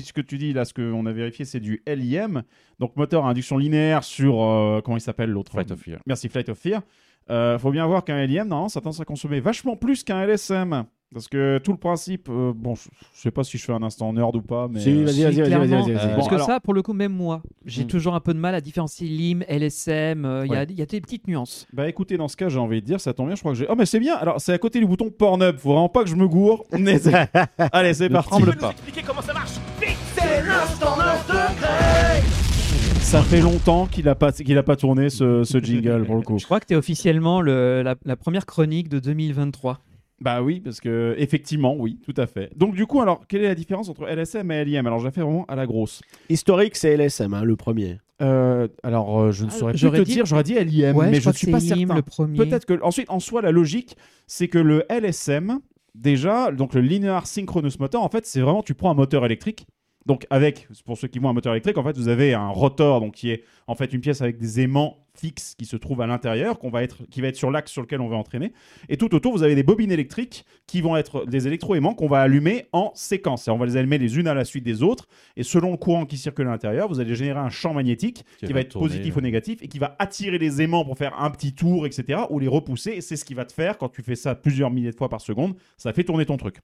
ce, que tu dis là, ce qu'on a vérifié, c'est du LIM, donc moteur à induction linéaire sur euh, comment il s'appelle l'autre Flight of Fear. Merci Flight of Fear. Euh, faut bien voir qu'un LIM, non, ça tendance à consommer vachement plus qu'un LSM. Parce que tout le principe, euh, bon, je, je sais pas si je fais un instant nerd ou pas, mais Si, euh, vas-y, vas-y, vas-y, vas-y, vas-y. Euh, Parce Bon, que alors- ça, pour le coup, même moi, j'ai Hmm. toujours un peu de mal à différencier LIM, LSM. euh, Il y a- il y, a des petites nuances. Bah écoutez, dans ce cas, j'ai envie de dire, ça tombe bien, je crois que j'ai. Oh, mais c'est bien, alors c'est à côté du bouton Pornhub, faut vraiment pas que je me gourre. Mais c'est- [laughs] Allez, c'est parti. tremble pas. Ça fait longtemps qu'il a pas, qu'il a pas tourné ce, ce jingle pour le coup. Je crois que tu es officiellement le- la, la première chronique de 2023. Bah oui, parce que effectivement, oui, tout à fait. Donc du coup, alors, quelle est la différence entre LSM et LIM Alors, je la fais vraiment à la grosse. Historique, c'est LSM, hein, le premier. Euh, alors, euh, je ne Ah, saurais plus j'aurais te dit- dire, j'aurais dit LIM, ouais, mais je ne suis pas LIM certain. le premier. Peut-être que ensuite, en soi, la logique, c'est que le LSM, déjà, donc le Linear Synchronous Motor, en fait, c'est vraiment, tu prends un moteur électrique. Donc avec, pour ceux qui voient un moteur électrique, en fait, vous avez un rotor, donc qui est en fait une pièce avec des aimants fixes qui se trouvent à l'intérieur, qu'on va être, qui va être sur l'axe sur lequel on va entraîner. Et tout autour, vous avez des bobines électriques qui vont être des électroaimants qu'on va allumer en séquence. Et on va les allumer les unes à la suite des autres. Et selon le courant qui circule à l'intérieur, vous allez générer un champ magnétique qui, Qui va va être tourner, positif ou négatif et qui va attirer les aimants pour faire un petit tour, etc. ou les repousser. Et c'est ce qui va te faire, quand tu fais ça plusieurs milliers de fois par seconde, ça fait tourner ton truc.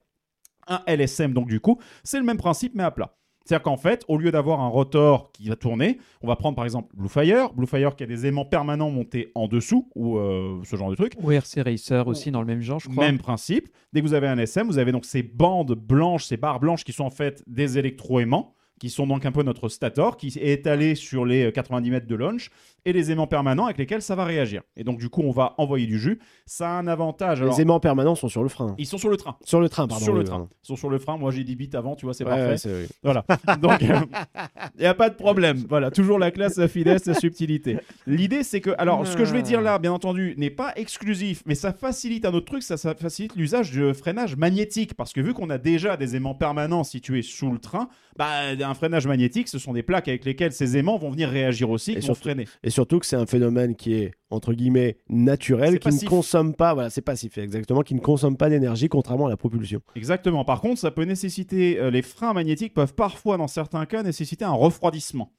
Un LSM, donc du coup, c'est le même principe mais à plat. C'est-à-dire qu'en fait, au lieu d'avoir un rotor qui va tourner, on va prendre par exemple Bluefire, Bluefire qui a des aimants permanents montés en dessous, ou euh, ce genre de truc. Ou RC Racer aussi dans le même genre, je crois. Même principe. Dès que vous avez un SM, vous avez donc ces bandes blanches, ces barres blanches qui sont en fait des électroaimants, qui sont donc un peu notre stator, qui est étalé sur les euh, 90 mètres de launch, et les aimants permanents avec lesquels ça va réagir. Et donc du coup, on va envoyer du jus. Ça a un avantage. alors- Les aimants permanents sont sur le frein. Ils sont sur le train. Sur le train, pardon. sur le train. pardon. Ils sont sur le frein. Moi, j'ai 10 bits avant, tu vois, c'est Ouais, parfait. ouais. Voilà. [laughs] Donc, il n'y a pas de problème. Voilà, toujours la classe, la finesse, la subtilité. L'idée, c'est que, alors, ce que je vais dire là, bien entendu, n'est pas exclusif, mais ça facilite un autre truc, ça, ça facilite l'usage du freinage magnétique, parce que vu qu'on a déjà des aimants permanents situés sous le train, bah, un, un freinage magnétique, ce sont des plaques avec lesquelles ces aimants vont venir réagir aussi, Et qui vont surtout- freiner. Et surtout que c'est un phénomène qui est, entre guillemets, naturel, qui ne consomme pas, voilà, c'est passif, exactement, qui ne consomme pas d'énergie, contrairement à la propulsion. Exactement. Par contre, ça peut nécessiter, euh, les freins magnétiques peuvent parfois, dans certains cas, nécessiter un refroidissement.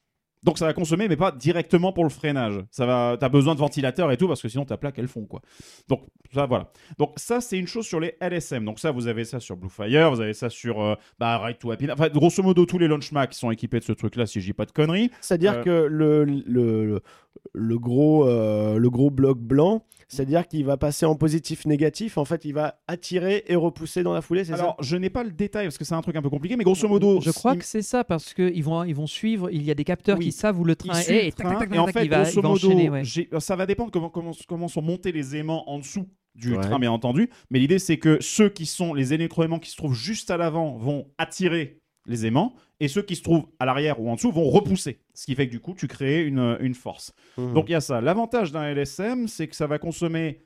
Donc ça va consommer, mais pas directement pour le freinage. Ça va, t'as besoin de ventilateurs et tout parce que sinon ta plaque elles font quoi. Donc ça voilà. Donc ça c'est une chose sur les LSM. Donc ça vous avez ça sur Bluefire, vous avez ça sur euh, bah, Ride to Happiness. Enfin grosso modo tous les launchmacs sont équipés de ce truc là si je dis pas de conneries. C'est-à-dire Euh, que le, le, le, gros, euh, le gros bloc blanc, c'est-à-dire qu'il va passer en positif-négatif, en fait, il va attirer et repousser dans la foulée, c'est ça Alors je n'ai pas le détail parce que c'est un truc un peu compliqué, mais grosso modo Je crois il- que c'est ça parce qu'ils vont, ils vont suivre. Il y a des capteurs Oui. qui savent où le train il est. Et, le tac, train, tac, tac, et en fait, il va, grosso il va modo, ouais. j'ai- ça va dépendre comment, comment, comment sont montés les aimants en dessous du Ouais. train, bien entendu. Mais l'idée, c'est que ceux qui sont les électroaimants qui se trouvent juste à l'avant vont attirer les aimants, et ceux qui se trouvent à l'arrière ou en dessous vont repousser. Ce qui fait que du coup, tu crées une, une force. Mhm. Donc il y a ça. L'avantage d'un LSM, c'est que ça va consommer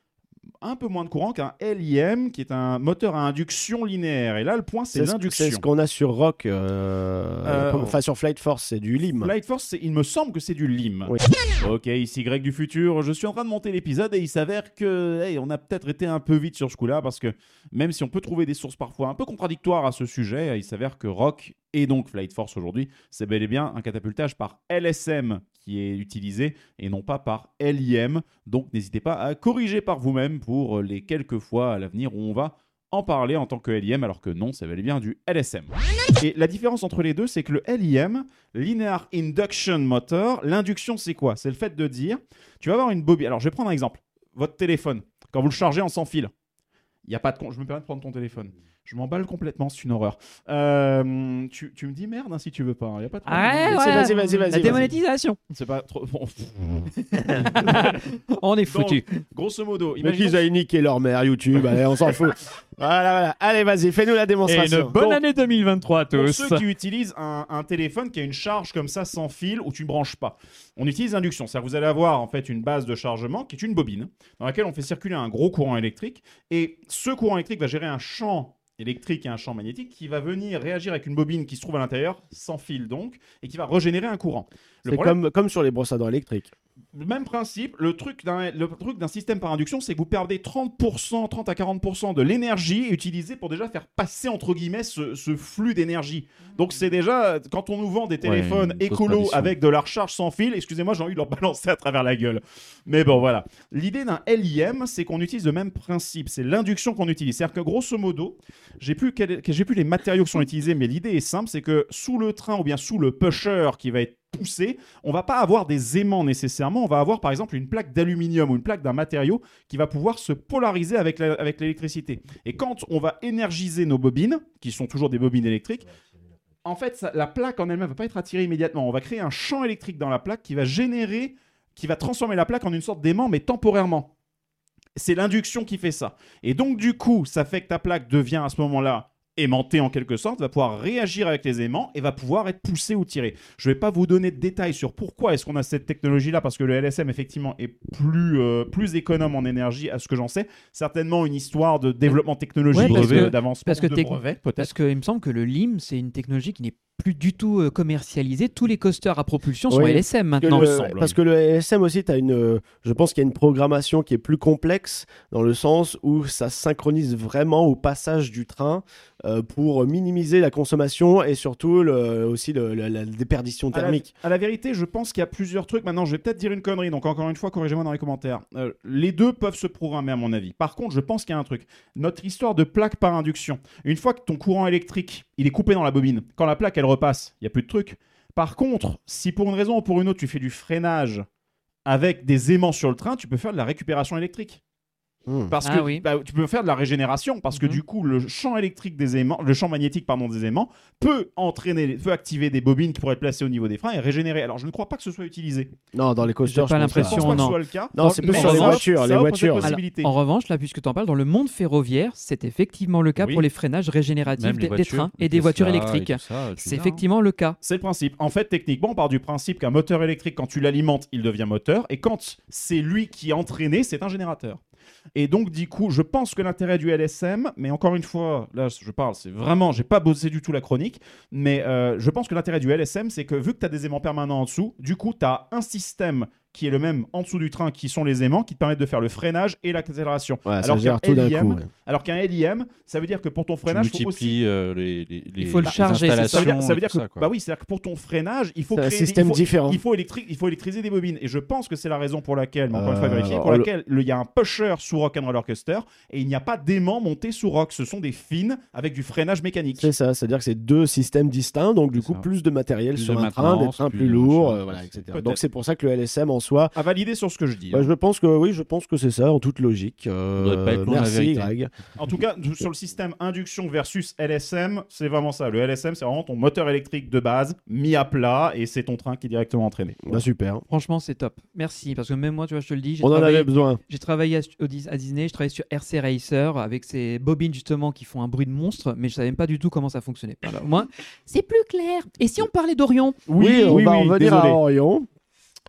un peu moins de courant qu'un LIM, qui est un moteur à induction linéaire. Et là, le point, c'est c'est ce- l'induction. c'est ce qu'on a sur Rock, euh, Euh, enfin sur Flight Force, c'est du LIM. Light Force, il me semble que c'est du LIM. Oui. Ok, ici Greg du futur. Je suis en train de monter l'épisode et il s'avère que, hey, on a peut-être été un peu vite sur ce coup-là parce que même si on peut trouver des sources parfois un peu contradictoires à ce sujet, il s'avère que Rock et donc Flight Force aujourd'hui, c'est bel et bien un catapultage par LSM qui est utilisé et non pas par LIM. Donc n'hésitez pas à corriger par vous-même pour les quelques fois à l'avenir où on va en parler en tant que LIM, alors que non, bel et bien du LSM. Et la différence entre les deux, c'est que le LIM, Linear Induction Motor, l'induction, c'est quoi? C'est le fait de dire, tu vas avoir une bobine. Alors, je vais prendre un exemple. Votre téléphone, quand vous le chargez en sans fil, il y a pas de. Je me permets de prendre ton téléphone. Je m'emballe complètement, c'est une horreur. Euh, tu, tu me dis merde hein, si tu veux pas. Il y a pas de Ah ouais, vas-y, vas-y, vas-y, La démonétisation. C'est pas trop. bon, [laughs] On est foutu. grosso modo, Mais imaginons- qu'ils aillent niquer leur mère YouTube, allez, on s'en fout. [laughs] Voilà, voilà. Allez, vas-y, fais-nous la Et démonstration. une bonne Donc, année 2023 à Pour tous. ceux qui [laughs] utilisent un, un téléphone qui a une charge comme ça sans fil où tu ne branches pas, on utilise l'induction. C'est-à-dire que vous allez avoir en fait une base de chargement qui est une bobine dans laquelle on fait circuler un gros courant électrique et ce courant électrique va gérer un champ électrique et un champ magnétique qui va venir réagir avec une bobine qui se trouve à l'intérieur, sans fil donc, et qui va régénérer un courant. Le C'est problème, comme, comme sur les brosses à dents électriques. Le même principe, le truc d'un le truc d'un système par induction, c'est que vous perdez 30%, 30 à 40% de l'énergie utilisée pour déjà faire passer entre guillemets ce, ce flux d'énergie. Donc c'est déjà quand on nous vend des téléphones fausse écolos avec de la recharge sans fil, excusez-moi, j'ai envie de leur [laughs] balancer à travers la gueule. Mais bon voilà. L'idée d'un LIM, c'est qu'on utilise le même principe, c'est l'induction qu'on utilise. C'est-à-dire que grosso modo, j'ai plus j'ai plus les matériaux qui sont utilisés, mais l'idée est simple, c'est que sous le train ou bien sous le pusher qui va être poussé, on va pas avoir des aimants nécessairement, on va avoir par exemple une plaque d'aluminium ou une plaque d'un matériau qui va pouvoir se polariser avec l'électricité. Et quand on va énergiser nos bobines, qui sont toujours des bobines électriques, en fait, la plaque en elle-même va pas être attirée immédiatement. On va créer un champ électrique dans la plaque qui va générer, qui va transformer la plaque en une sorte d'aimant, mais temporairement. C'est l'induction qui fait ça. Et donc, du coup, ça fait que ta plaque devient à ce moment-là aimantée en quelque sorte, va pouvoir réagir avec les aimants et va pouvoir être poussée ou tirée. Je ne vais pas vous donner de détails sur pourquoi est-ce qu'on a cette technologie-là, parce que le LSM, effectivement, est plus, euh, plus économe en énergie, à ce que j'en sais. Certainement une histoire de développement technologique, Ouais, parce que- d'avancement parce que de brevet. Parce qu'il me semble que le LIM, c'est une technologie qui n'est plus du tout euh, commercialisée. Tous les coasters à propulsion sont Oui, LSM Parce que maintenant. le- semble, parce que le LSM aussi, as une, euh, je pense qu'il y a une programmation qui est plus complexe dans le sens où ça synchronise vraiment au passage du train euh, pour minimiser la consommation et surtout le- aussi le- la, la déperdition À la- thermique. À la, vérité, je pense qu'il y a plusieurs trucs. Maintenant, je vais peut-être dire une connerie, donc encore une fois, corrigez-moi dans les commentaires. Euh, les deux peuvent se programmer, à mon avis. Par contre, je pense qu'il y a un truc. Notre histoire de plaque par induction. Une fois que ton courant électrique, il est coupé dans la bobine, quand la plaque, elle repasse, il n'y a plus de truc. Par contre, si pour une raison ou pour une autre, tu fais du freinage avec des aimants sur le train, tu peux faire de la récupération électrique. Hmm. Parce Ah que oui. bah, tu peux faire de la régénération parce que Mhm. du coup le champ électrique des aimants, le champ magnétique pardon des aimants peut entraîner, peut activer des bobines qui pourraient être placées au niveau des freins et régénérer. Alors je ne crois pas que ce soit utilisé. Non, dans les coasters, J'ai pas je Je l'impression. pense pas que ce non. soit le cas. Non, c'est plus sur les voitures, les voitures. En revanche, là, puisque tu en parles, dans le monde ferroviaire, c'est effectivement le cas Oui. pour les freinages régénératifs des, des trains et des voitures électriques. C'est hein. effectivement le cas. C'est le principe. En fait, techniquement, on part du principe qu'un moteur électrique, quand tu l'alimentes, il devient moteur. Et quand c'est lui qui est entraîné, c'est un générateur. Et donc, du coup, je pense que l'intérêt du LSM, mais encore une fois, là, je parle, c'est vraiment, j'ai pas bossé du tout la chronique, mais euh, je pense que l'intérêt du LSM, c'est que vu que tu as des aimants permanents en dessous, du coup, tu as un système qui est le même en dessous du train, qui sont les aimants, qui te permettent de faire le freinage et l'accélération. Ouais, alors qu'un LIM, coup. ouais. alors qu'un LIM, ça veut dire que pour ton freinage, il faut aussi multiplies euh, les, les, les- faut le les charger, c'est ça. ça veut dire, ça veut dire que, ça, bah oui, c'est-à-dire que pour ton freinage, il faut C'est un créer des- système il faut- différent. Il faut, électri- il faut électriser des bobines. Et je pense que c'est la raison pour laquelle, mais encore une fois Euh, vérifier, pour laquelle le- il y a un pusher sous Rock'n'Roller Coaster et il n'y a pas d'aimant monté sous Rock. Ce sont des fins avec du freinage mécanique. C'est ça, c'est-à-dire que c'est deux systèmes distincts, donc du coup ça. plus de matériel Plus sur de un train, des trains plus lourds, euh, voilà, etc. Donc c'est pour ça que le LSM en À valider sur ce que je dis. bah, hein. je pense que oui, je pense que c'est ça en toute logique. Euh, pas merci. Greg. En tout cas, sur le système induction versus LSM, c'est vraiment ça. Le LSM, c'est vraiment ton moteur électrique de base mis à plat et c'est ton train qui est directement entraîné. Bah, super. Franchement, c'est top. Merci. Parce que même moi, tu vois, je te le dis, j'ai On en travaillé, avait besoin. j'ai travaillé à, Disney, je travaillais sur RC Racer avec ces bobines justement qui font un bruit de monstre, mais je savais même pas du tout comment ça fonctionnait. Voilà, au moins, c'est plus clair. Et si on parlait d'Orion? Oui, on va revenir désolé. à Orion.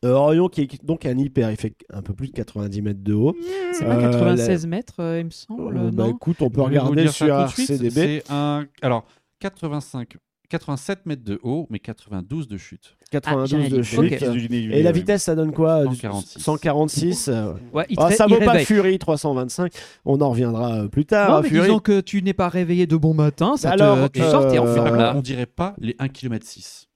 Euh, Orion qui est donc un hyper, il fait un peu plus de 90 mètres de haut. C'est pas Euh, 96 mètres, euh, il me semble, Euh, bah non écoute, on peut regarder sur RCDB. C'est un. Alors, 85, 87 mètres de haut, mais 92 de chute. 92 Ah, de chute. Et la vitesse, ça donne quoi? 146. 146. euh, Ouais, il, ah, ça il vaut pas. Fury 325. On en reviendra euh, plus tard. Non, hein, mais Fury. disons que tu n'es pas réveillé de bon matin, ça Alors, te, tu euh, sortais en euh, flamme. On dirait pas les 1 km 6.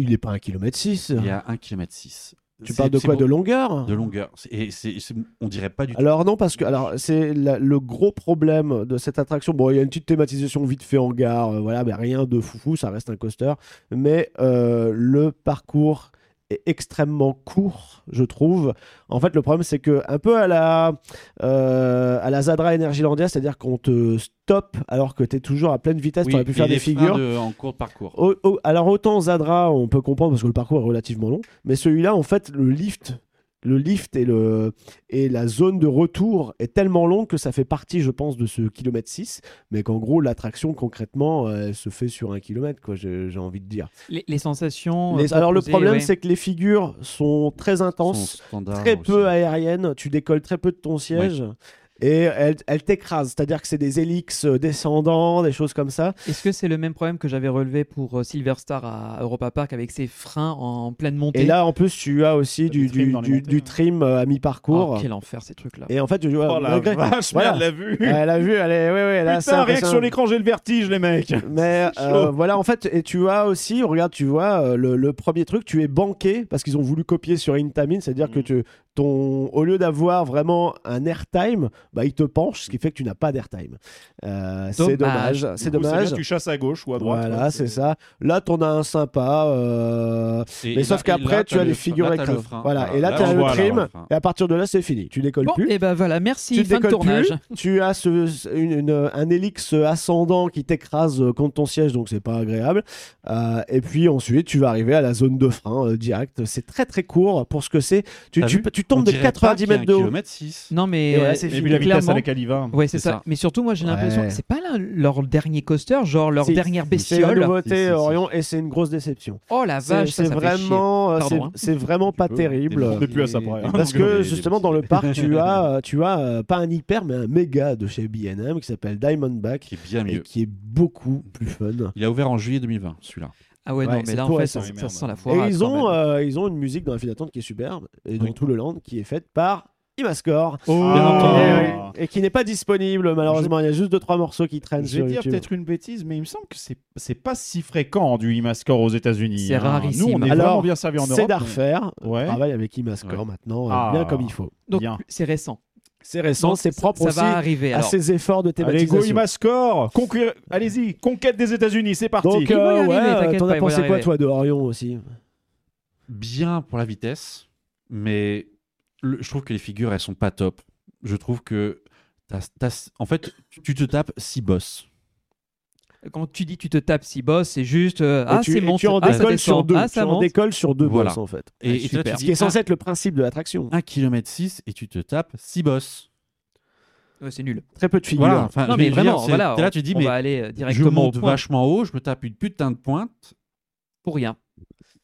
Il est pas 1 km 6. Il y a 1 km 6. Tu parles de quoi De longueur? De longueur. Et c'est, on dirait pas du tout. Alors non, parce que alors c'est le gros problème de cette attraction. Bon, il y a une petite thématisation vite fait en gare, euh, voilà, mais rien de foufou, ça reste un coaster. Mais euh, le parcours est extrêmement court, je trouve. En fait, le problème, c'est que un peu à la euh, à la Zadra Energylandia, c'est-à-dire qu'on te stoppe alors que tu es toujours à pleine vitesse, Oui, tu aurais pu faire des figures. de- en cours de parcours. Au- au- alors autant Zadra, on peut comprendre parce que le parcours est relativement long, mais celui-là, en fait, le lift, le lift et, le, et la zone de retour est tellement longue que ça fait partie, je pense, de ce kilomètre 6, mais qu'en gros, l'attraction, concrètement, euh, elle se fait sur un kilomètre, quoi, j'ai envie de dire. Les, les sensations. Les- euh, alors le problème, ouais. c'est que les figures sont très intenses, très aussi. peu aériennes, tu décolles très peu de ton siège. Et elles elles t'écrasent, c'est-à-dire que c'est des hélix euh, descendants, des choses comme ça. Est-ce que c'est le même problème que j'avais relevé pour euh, Silver Star à Europa Park avec ses freins en pleine montée? Et là, en plus, tu as aussi du, du, du- montées, du trim euh, à mi-parcours. Oh, quel enfer ces trucs-là. Et en fait, tu vois, Oh la vache, Voilà. merde, l'a vu. Elle a vu, elle est, ouais, ouais, là, Putain, rien que sur l'écran, j'ai le vertige, les mecs. [laughs] Mais euh, voilà, en fait, et tu as aussi, regarde, tu vois, le, le premier truc, tu es banqué parce qu'ils ont voulu copier sur Intamin, c'est-à-dire Mm. que tu, ton, au lieu d'avoir vraiment un airtime, bah, il te penche, ce qui fait que tu n'as pas d'airtime. Euh, c'est Dommage. c'est dommage. bien, tu chasses à gauche ou à droite. Voilà, ouais, c'est ça. Là, t'en as un sympa. euh, Et- Mais et sauf qu'après, tu as le les figures t'as le frein. Voilà. Et là, Là, tu as le là, trim. Et à partir de là, c'est fini. Tu décolles Bon, plus. et ben voilà, merci, tu fin de décolles tournage. plus, tu as ce, une- une- un hélix ascendant qui t'écrase contre ton siège, donc c'est pas agréable. Euh, et puis ensuite, tu vas arriver à la zone de frein euh, direct. C'est très très court pour ce que c'est. Tu, tu, tu tombes de dirait pas 90 qu'il y a mètres de un haut. kilomètre 6. Non, mais. Et c'est Et vitesse clairement- avec elle y va. Ouais, c'est C'est ça. ça. Mais surtout, moi, j'ai l'impression que c'est pas là leur dernier coaster, genre leur Si, dernière C'est la bestiole. nouveauté si, si. Orion et c'est une grosse déception. Oh la C'est vache, c'est vraiment, euh, Pardon, c'est- hein. c'est vraiment pas terrible. On n'est plus à ça hein. Parce que [laughs] justement dans le parc [laughs] tu as euh, tu as euh, pas un hyper mais un méga de chez B&M qui s'appelle Diamondback Qui est bien et mieux. qui est beaucoup plus fun. Il a ouvert en juillet 2020, celui-là. Ah ouais, Ouais, non, mais c'est là, en fait, ça, sent la Et foire. ils ont euh, ils ont une musique dans la file d'attente qui est superbe et dans Oui. tout le land qui est faite par Imascore Oh. Bien entendu. et, oui, et qui n'est pas disponible malheureusement il y a juste deux trois morceaux qui traînent Je sur vais dire peut-être une bêtise, mais il me semble que c'est c'est pas si fréquent du Imascore aux États-Unis. C'est hein. rarissime. Nous, on est Alors, vraiment bien servi en Europe. C'est mais- d'Arfer, Ouais. travaille avec Imascore Ouais. maintenant euh, Ah. bien comme il faut. Donc, Bien. c'est récent. C'est récent, Donc, c'est propre ça, aussi va arriver. à ses efforts de Allez, thématisation. go Imascore Allez-y, conquête des États-Unis, c'est parti. Donc, euh, ouais, t'en as pensé quoi, arriver. toi, de Orion aussi? Bien pour la vitesse, mais le- je trouve que les figures, elles sont pas top. Je trouve que. t'as- t'as- en fait, tu- te tapes 6 boss. quand tu dis tu te tapes 6 boss, c'est juste euh, Et ah, tu, c'est et monte, tu en ah, décolles sur deux. ah, tu ça en décolles sur deux Voilà. boss, en fait. Et, Ah, et tu Ce qui est censé être le principe de l'attraction. 1 km 6 et tu te tapes 6 boss. Ouais, c'est nul. Très peu de figures. Voilà, enfin, Non, mais dire, vraiment, voilà. là, tu te dis, on mais va aller euh, je directement au monte point vachement haut, je me tape une putain de pointe. pour rien.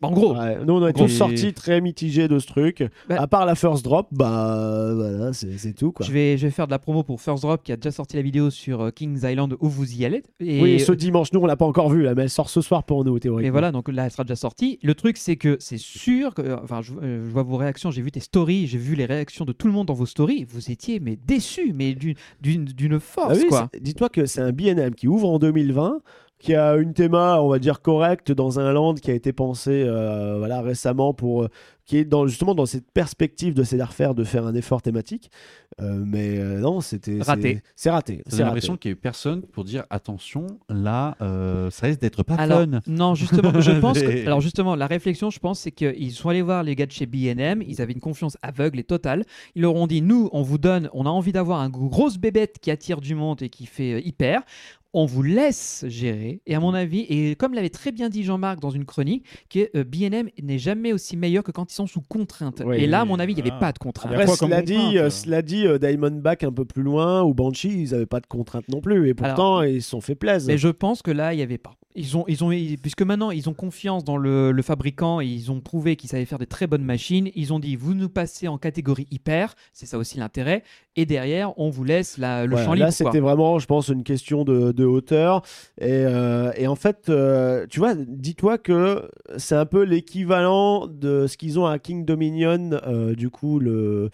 Bah, en gros, Ouais, nous, on a et- sortis très mitigés de ce truc. Bah- à part la first drop, bah voilà, c'est tout quoi. je vais, je vais faire de la promo pour First Drop qui a déjà sorti la vidéo sur euh, Kings Island où vous y allez. Et, Oui, ce dimanche, nous on l'a pas encore vu là, mais elle sort ce soir pour nous théoriquement. Et voilà, donc là, elle sera déjà sortie. Le truc, c'est que c'est sûr que. euh, Enfin, je, euh, je vois vos réactions, j'ai vu tes stories, j'ai vu les réactions de tout le monde dans vos stories. Vous étiez, mais déçus, mais d'une- d'une Ah force, oui, Dis-toi que c'est un BNM qui ouvre en 2020, qui a une théma, on va dire, correcte dans un land qui a été pensé euh, voilà, récemment pour. euh, qui est dans, justement dans cette perspective de Cedar Fair de faire un effort thématique. Euh, mais euh, non, c'était. Raté. C'est raté. J'ai c'est l'impression qu'il n'y a eu personne pour dire attention, là, euh, ça risque d'être pas Alors, fun. non, justement, je [laughs] pense que, alors justement, la réflexion, je pense, c'est qu'ils sont allés voir les gars de chez B&M, ils avaient une confiance aveugle et totale. Ils leur ont dit, nous, on vous donne, on a envie d'avoir un grosse bébête qui attire du monde et qui fait hyper. On vous laisse gérer. Et à mon avis, et comme l'avait très bien dit Jean-Marc dans une chronique, que euh, B&M n'est jamais aussi meilleur que quand ils sont sous contrainte. Oui, et là, à mon avis, il n'y avait pas de contrainte. Il y a Après, quoi comme cela contrainte, dit, euh, euh cela dit euh, Diamondback un peu plus loin ou Banshee, ils n'avaient pas de contraintes non plus. Et pourtant, ils se sont fait plaisir. Mais je pense que là, il n'y avait pas. Ils ont, ils ont, puisque maintenant, ils ont confiance dans le, le fabricant et ils ont prouvé qu'ils savaient faire des très bonnes machines. Ils ont dit, vous nous passez en catégorie hyper, c'est ça aussi l'intérêt. Et derrière, on vous laisse la- le champ là, libre. quoi. c'était vraiment, je pense, une question de, de hauteur. Et, euh, et en fait, euh, tu vois, dis-toi que c'est un peu l'équivalent de ce qu'ils ont à King Dominion, euh, du coup, le.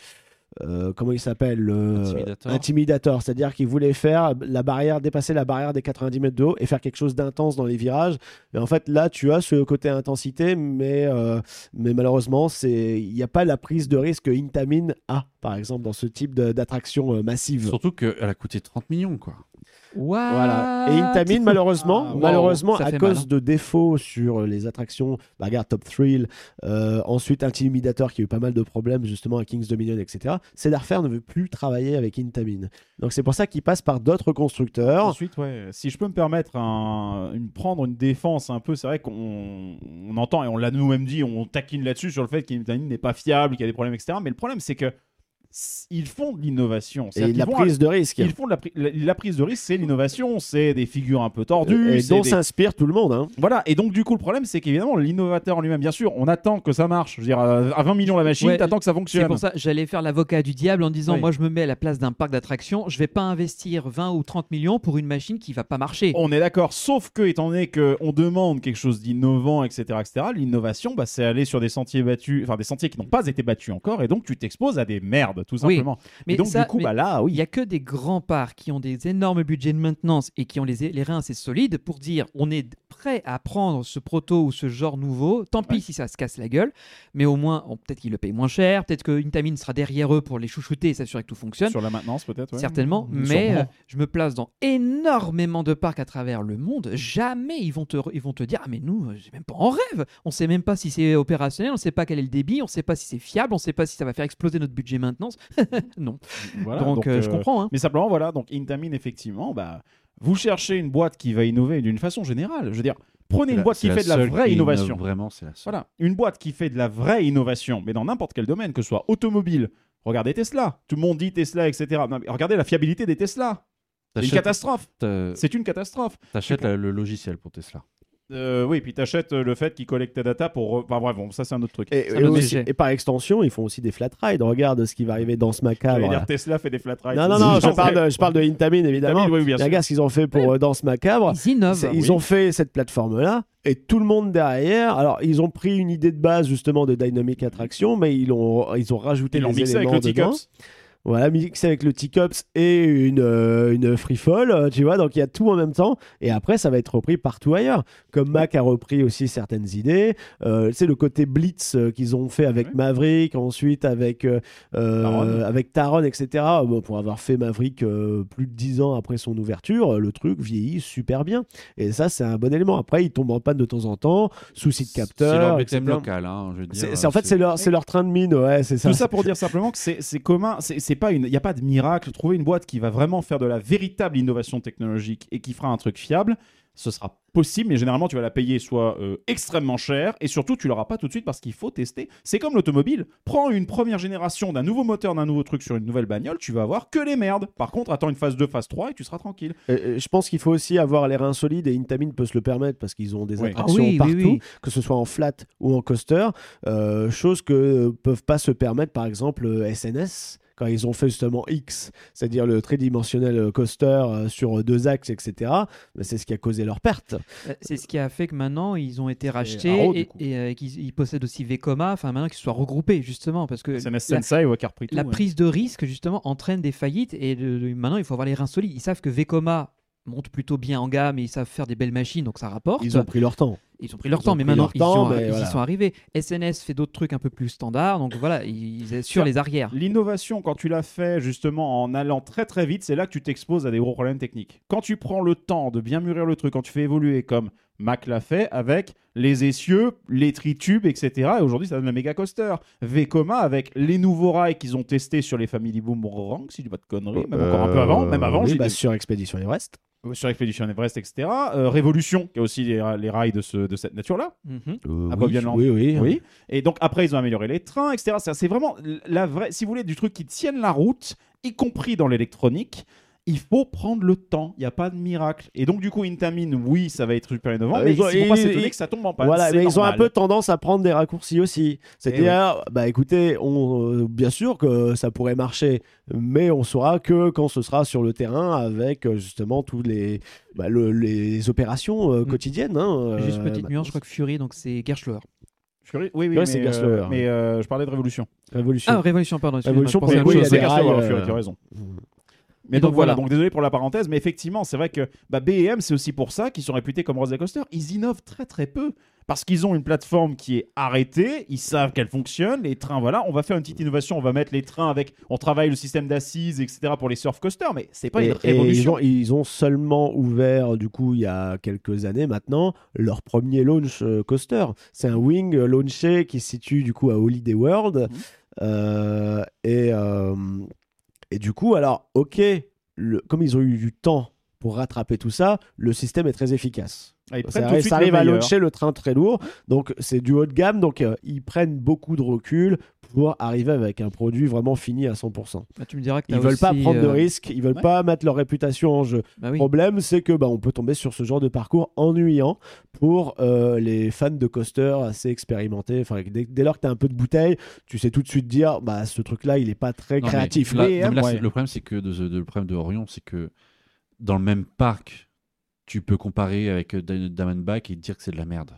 Euh, comment il s'appelle le Intimidator. Intimidator, c'est-à-dire qu'ils voulaient faire la barrière, dépasser la barrière des 90 mètres de haut et faire quelque chose d'intense dans les virages. Et en fait, là, tu as ce côté intensité, mais, euh, mais malheureusement, c'est il n'y a pas la prise de risque que Intamin a, par exemple, dans ce type de- d'attraction euh, massive. Surtout qu'elle a coûté 30 millions, quoi. What Voilà. Et Intamin, malheureusement, Ah, wow. malheureusement à cause mal, hein. de défauts sur les attractions, bah, regarde Top Thrill, euh, ensuite Intimidator qui a eu pas mal de problèmes justement à Kings Dominion, etc. Cedar Fair ne veut plus travailler avec Intamin. Donc c'est pour ça qu'il passe par d'autres constructeurs. Ensuite, ouais, si je peux me permettre un- une, prendre une défense un peu, c'est vrai qu'on on entend et on l'a nous-mêmes dit, on taquine là-dessus sur le fait qu'Intamin n'est pas fiable, qu'il y a des problèmes, etc. Mais le problème, c'est que ils font de l'innovation. Et la prise de risque. Ils font de la, pri- la, la prise de risque, c'est l'innovation, c'est des figures un peu tordues. et c'est dont des- s'inspire tout le monde. hein. Voilà, et donc du coup, le problème, c'est qu'évidemment, l'innovateur en lui-même, bien sûr, on attend que ça marche. Je veux dire, euh, à 20 millions la machine, Ouais, t'attends que ça C'est fonctionne. pour ça j'allais faire l'avocat du diable en disant Oui. moi je me mets à la place d'un parc d'attractions, je vais pas investir 20 ou 30 millions pour une machine qui va pas marcher. On est d'accord, sauf que, étant donné qu'on demande quelque chose d'innovant, etc., etc., l'innovation, bah, c'est aller sur des sentiers battus, enfin des sentiers qui n'ont pas été battus encore, et donc tu t'exposes à des merdes, tout Oui, simplement. Mais et donc, ça- du coup, mais bah là, Il oui. n'y a que des grands parcs qui ont des énormes budgets de maintenance et qui ont les, les reins assez solides pour dire on est prêt à prendre ce proto ou ce genre nouveau. Tant pis Ouais. si ça se casse la gueule, mais au moins, on- peut-être qu'ils le payent moins cher, peut-être que Intamin sera derrière eux pour les chouchouter et s'assurer que tout fonctionne. Sur la maintenance, peut-être. ouais. Certainement, mais euh, je me place dans énormément de parcs à travers le monde. Jamais ils vont te, ils vont te dire Ah, mais nous, euh, c'est même pas en rêve. On sait même pas si c'est opérationnel, on sait pas quel est le débit, on sait pas si c'est fiable, on sait pas si ça va faire exploser notre budget [laughs] non. Voilà, donc, euh, je euh, comprends. hein. Mais simplement, voilà, donc Intamin, effectivement, bah, vous cherchez une boîte qui va innover d'une façon générale. Je veux dire, prenez une boîte qui fait de la vraie innovation. Vraiment, c'est la seule. Voilà, une boîte qui fait de la vraie innovation, mais dans n'importe quel domaine, que ce soit automobile. Regardez Tesla. Tout le monde dit Tesla, etc. Non, mais regardez la fiabilité des Tesla. C'est une catastrophe. t'as- C'est une catastrophe. T'achètes le logiciel pour Tesla. Euh, oui, puis t'achètes euh, le fait qu'ils collectent ta data pour. Enfin bref, bon, ça c'est un autre truc. Et, aussi- par extension, ils font aussi des flat rides. Regarde ce qui va arriver dans ce macabre. dire là. Tesla fait des flat rides. Non, non, non, je parle de, je parle de Intamin, évidemment. Intamin, oui, bien Et sûr. Regarde ce qu'ils ont fait pour euh, Danse Macabre. Ils innovent. Bah ils oui. ont fait cette plateforme-là et tout le monde derrière. Alors, ils ont pris une idée de base justement de Dynamic Attraction, mais ils ont, ils ont rajouté Ils l'ont des mixé avec éléments le dedans. Voilà, mixé avec le T-Cups et une, euh, une Free Fall, euh, tu vois. Donc, il y a tout en même temps. Et après, ça va être repris partout ailleurs. Comme Mac a repris aussi certaines idées. Euh, sais, le côté Blitz euh, qu'ils ont fait avec Ouais. Maverick, ensuite avec, Taron. avec Taron, etc. Bon, pour avoir fait Maverick plus de 10 ans après son ouverture, le truc vieillit super bien. Et ça, c'est un bon élément. Après, ils tombent en panne de temps en temps, souci de C'est leur capteur. BTM etc. local, hein, je veux dire. C'est- c'est- en fait, c'est leur, c'est leur train de mine, ouais, c'est ça. Tout ça pour dire simplement que c'est c'est commun, c'est c'est pas une, il y a pas de miracle. Trouver une boîte qui va vraiment faire de la véritable innovation technologique et qui fera un truc fiable, ce sera possible, mais généralement tu vas la payer soit euh, extrêmement cher et surtout tu l'auras pas tout de suite parce qu'il faut tester. C'est comme l'automobile. Prends une première génération d'un nouveau moteur, d'un nouveau truc sur une nouvelle bagnole, tu vas avoir que les merdes. Par contre, attends une phase 2, phase 3 et tu seras tranquille. Euh, euh, je pense qu'il faut aussi avoir les reins solides et Intamin peut se le permettre parce qu'ils ont des Oui. attractions Ah oui, oui, partout, oui. que ce soit en flat ou en coaster, euh, chose que euh, peuvent pas se permettre par exemple euh, SNS quand ils ont fait justement X, c'est-à-dire le tridimensionnel euh, coaster euh, sur deux axes, etc. Ben, c'est ce qui a causé leur perte. Euh, C'est ce qui a fait que maintenant ils ont été rachetés Arrow, et, euh, qu'ils ils possèdent aussi Vekoma, enfin maintenant qu'ils soient regroupés justement parce que SNS la, Sensei ou Carprito. la ouais. prise de risque justement entraîne des faillites et de- de- maintenant il faut avoir les reins solides. Ils savent que Vekoma monte plutôt bien en gamme et ils savent faire des belles machines donc ça rapporte. Ils ont pris leur temps. Ils ont pris leur Ils temps, mais maintenant ils, temps, sont, mais ils y sont arrivés. SNS fait d'autres trucs un peu plus standards, donc voilà, ils assurent les arrières. L'innovation, quand tu l'as fait justement en allant très très vite, c'est là que tu t'exposes à des gros problèmes techniques. Quand tu prends le temps de bien mûrir le truc, quand tu fais évoluer comme Mac l'a fait avec les essieux, les tritubes, etc. Et aujourd'hui, ça donne le méga coaster. Vekoma avec les nouveaux rails qu'ils ont testés sur les Family Boomerang, si je dis pas de conneries, même encore un peu avant, même avant, Euh, Oui, j'ai bah, des- sur Expédition Everest. Sur Expedition Everest, etc. Euh, Révolution, qui a aussi les, les rails de, ce, de cette nature-là. Mhm. Euh, oui, Land. oui, oui. Oui. Et donc après, ils ont amélioré les trains, etc. C'est vraiment la vraie. Si vous voulez du truc qui tienne la route, y compris dans l'électronique, il faut prendre le temps. Il n'y a pas de miracle. Et donc du coup, Intamin, oui, ça va être super innovant, Euh, mais ils il faut pas s'étonner que ça tombe en panne. Voilà, mais ils ont un peu tendance à prendre des raccourcis aussi. C'est-à-dire, bah écoutez, on, euh, bien sûr que ça pourrait marcher, mais on saura que quand ce sera sur le terrain avec euh, justement tous les, bah, le- les opérations euh, Mm. quotidiennes. hein, Juste euh, petite bah, nuance, je crois que Fury, donc c'est Gerschloer. Fury- Oui, oui, Ouais, mais, c'est euh, Gaslower. mais euh, je parlais de Révolution. Révolution. Ah, Révolution, pardon. Révolution pour chose. y c'est Fury, tu as raison. Mais donc, donc, voilà. donc désolé pour la parenthèse, mais effectivement, c'est vrai que bah, BM, c'est aussi pour ça qu'ils sont réputés comme Rosa Coaster. Ils innovent très très peu. Parce qu'ils ont une plateforme qui est arrêtée, ils savent qu'elle fonctionne, les trains, voilà, on va faire une petite innovation, on va mettre les trains avec, on travaille le système d'assises, etc. pour les surf coasters, mais c'est pas Et- une et révolution. ils, ont, ils ont seulement ouvert, du coup, il y a quelques années maintenant, leur premier launch euh, coaster. C'est un wing launché qui se situe, du coup, à Holiday World. Mhm. Euh, et, euh, et du coup, alors, ok, le- comme ils ont eu du temps pour rattraper tout ça, le système est très efficace. Ah, ils Ça arrive, ça à launcher le train très lourd, donc c'est du haut de gamme, donc euh, ils prennent beaucoup de recul pour arriver avec un produit vraiment fini à 100%. Bah, tu me diras que Ils t'as veulent pas prendre de euh, risques, ils veulent ouais. pas mettre leur réputation en jeu. Bah oui. Le problème, c'est que bah, on peut tomber sur ce genre de parcours ennuyant pour euh, les fans de coaster assez expérimentés. Enfin, dès, dès lors que tu as un peu de bouteille, tu sais tout de suite dire bah ce truc-là, il est pas très Non, mais créatif. là- Mais, non, mais là, ouais. c'est- Le problème, c'est que de, de- le problème de Orion, c'est que dans le même parc, tu peux comparer avec Diamondback et dire que c'est de la merde.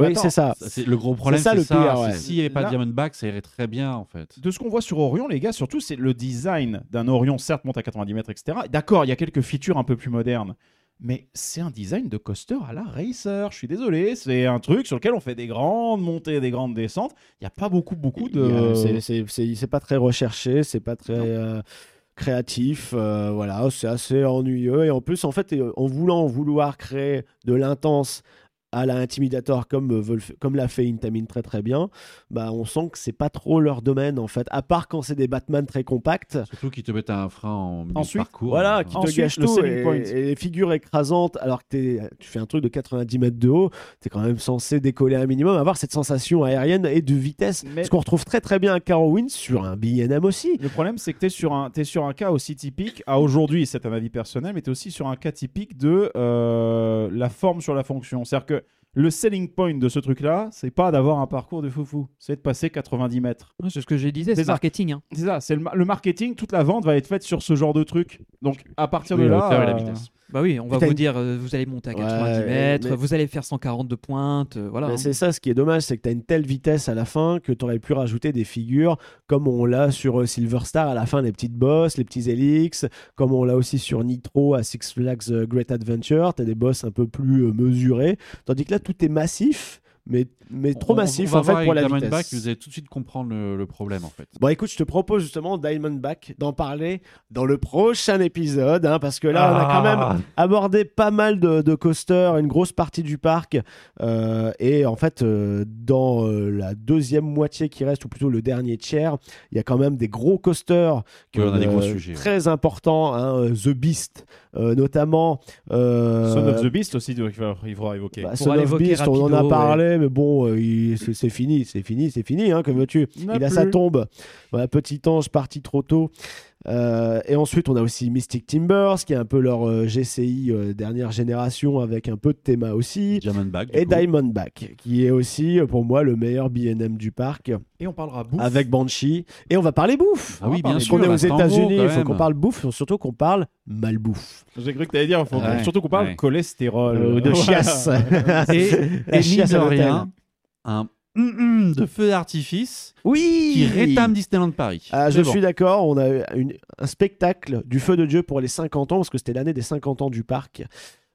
Oui, c'est ça. C'est- le gros problème, ça, c'est le ça. pire, c'est ouais. S'il n'y avait pas Là- Diamondback, ça irait très bien, en fait. De ce qu'on voit sur Orion, les gars, surtout, c'est le design d'un Orion, certes, monte à 90 mètres, etc. D'accord, il y a quelques features un peu plus modernes. Mais c'est un design de coaster à la racer. Je suis désolé, c'est un truc sur lequel on fait des grandes montées, des grandes descentes. Il n'y a pas beaucoup, beaucoup de. c'est- c'est- C'est c'est pas très recherché, c'est pas très euh, créatif. euh, voilà, c'est assez ennuyeux. Et en plus, en fait, euh, en voulant vouloir créer de l'intense à la Intimidator comme, euh, comme l'a fait Intamin très très bien, bah, on sent que c'est pas trop leur domaine en fait, à part quand c'est des Batman très compacts. Surtout qu'ils te mettent un frein en milieu Ensuite, de parcours. Voilà, euh, qui te Ensuite, gâche le tout et, point. et les figures écrasantes alors que t'es- tu fais un truc de 90 mètres de haut, tu es quand même censé décoller un minimum, avoir cette sensation aérienne et de vitesse. Mais- Ce qu'on retrouve très très bien à Carowinds sur un BNM aussi. Le problème, c'est que tu es, sur un- t'es sur un cas aussi typique, à aujourd'hui, c'est un avis personnel, mais tu es aussi sur un cas typique de euh, la forme sur la fonction. C'est-à-dire que le selling point de ce truc-là, c'est pas d'avoir un parcours de foufou, c'est de passer 90 mètres. Ouais, c'est ce que je disais, C'est marketing. hein. C'est ça, c'est le, ma- le marketing, toute la vente va être faite sur ce genre de truc. Donc à partir Oui, de la là. hauteur et la euh, vitesse. Bah oui, on va Putain, vous dire, euh, vous allez monter à 90 Ouais, mètres, mais- vous allez faire 140 de pointe, euh, voilà. Hein. c'est ça, ce qui est dommage, c'est que tu as une telle vitesse à la fin que tu aurais pu rajouter des figures comme on l'a sur euh, Silver Star à la fin, les petites boss, les petits Helix, comme on l'a aussi sur Nitro à Six Flags Great Adventure. Tu as des boss un peu plus mesurés. Tandis que là, tout est massif. Mais, mais trop On- massif on va en fait pour la vitesse. Diamondback, vous allez tout de suite comprendre le, le problème en fait. Bon, écoute, je te propose justement Diamondback d'en parler dans le prochain épisode, hein, parce que là, on a quand Ah. même abordé pas mal de, de coasters, une grosse partie du parc, euh, et en fait, euh, dans euh, la deuxième moitié qui reste, ou plutôt le dernier tiers, il y a quand même des gros coasters qui Oui, on a des gros euh, sujets, ouais. très importants, hein, The Beast, notamment. euh, Son of the Beast aussi, il faudra, il faudra évoquer. bah, Son of évoquer Beast, on en a parlé, mais bon, euh, il- c'est c'est fini, c'est fini, c'est fini, hein, que veux-tu Il Il a sa tombe. Voilà, petit ange parti trop tôt. Euh, et ensuite, on a aussi Mystic Timbers, qui est un peu leur euh, GCI euh, dernière génération, avec un peu de théma aussi. Diamondback. Et coup. Diamondback, qui est aussi, pour moi, le meilleur BNM du parc, Et on parlera bouffe. avec Banshee. Et on va parler bouffe. Ah oui, bien Parce sûr. qu'on est aux États-Unis, il faut qu'on parle bouffe, surtout qu'on parle malbouffe. J'ai cru que tu allais dire, faut Ouais. surtout qu'on parle Ouais. cholestérol. Euh, de chiasse. [laughs] Et, et mine de rien, un de feu d'artifice Oui qui rétame Disneyland Paris. Ah, je bon. suis d'accord, on a eu une- un spectacle du feu de Dieu pour les 50 ans, parce que c'était l'année des 50 ans du parc.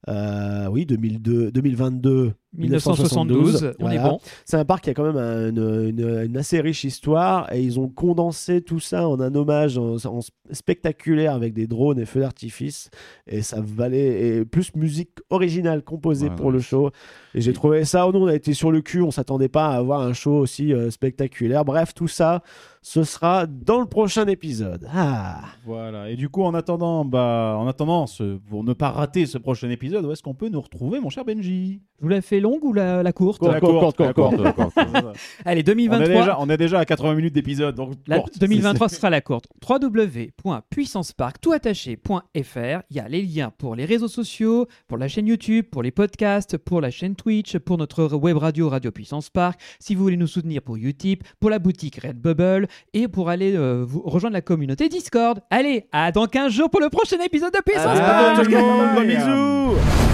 Euh, oui, 2002, 2022, 1972, on est bon. C'est un parc qui a quand même un- une, une- une assez riche histoire et ils ont condensé tout ça en un hommage en, en spectaculaire avec des drones et feux d'artifice et ça valait et plus musique originale composée Ouais, pour ouais. le show et j'ai trouvé ça nous on a été sur le cul on s'attendait pas à avoir un show aussi euh, spectaculaire bref tout ça ce sera dans le prochain épisode ah Voilà. Et du coup, en attendant, bah, en attendant, ce- pour ne pas rater ce prochain épisode, où est-ce qu'on peut nous retrouver, mon cher Benji? Je vous la fais longue ou la, la courte La courte, la courte. [laughs] Allez, On est, 2023. déjà, on est déjà à 80 minutes d'épisode, donc La courte. 2023 ce sera la courte. www.puissancepark.toutaché.fr. Il y a les liens pour les réseaux sociaux, pour la chaîne YouTube, pour les podcasts, pour la chaîne Twitch, pour notre web radio Radio Puissance Park. Si vous voulez nous soutenir pour Utip, pour la boutique Redbubble et pour aller euh, vous rejoindre la communauté Discord. Allez, à dans 15 jours pour le prochain épisode de Puissance Park. gros bisous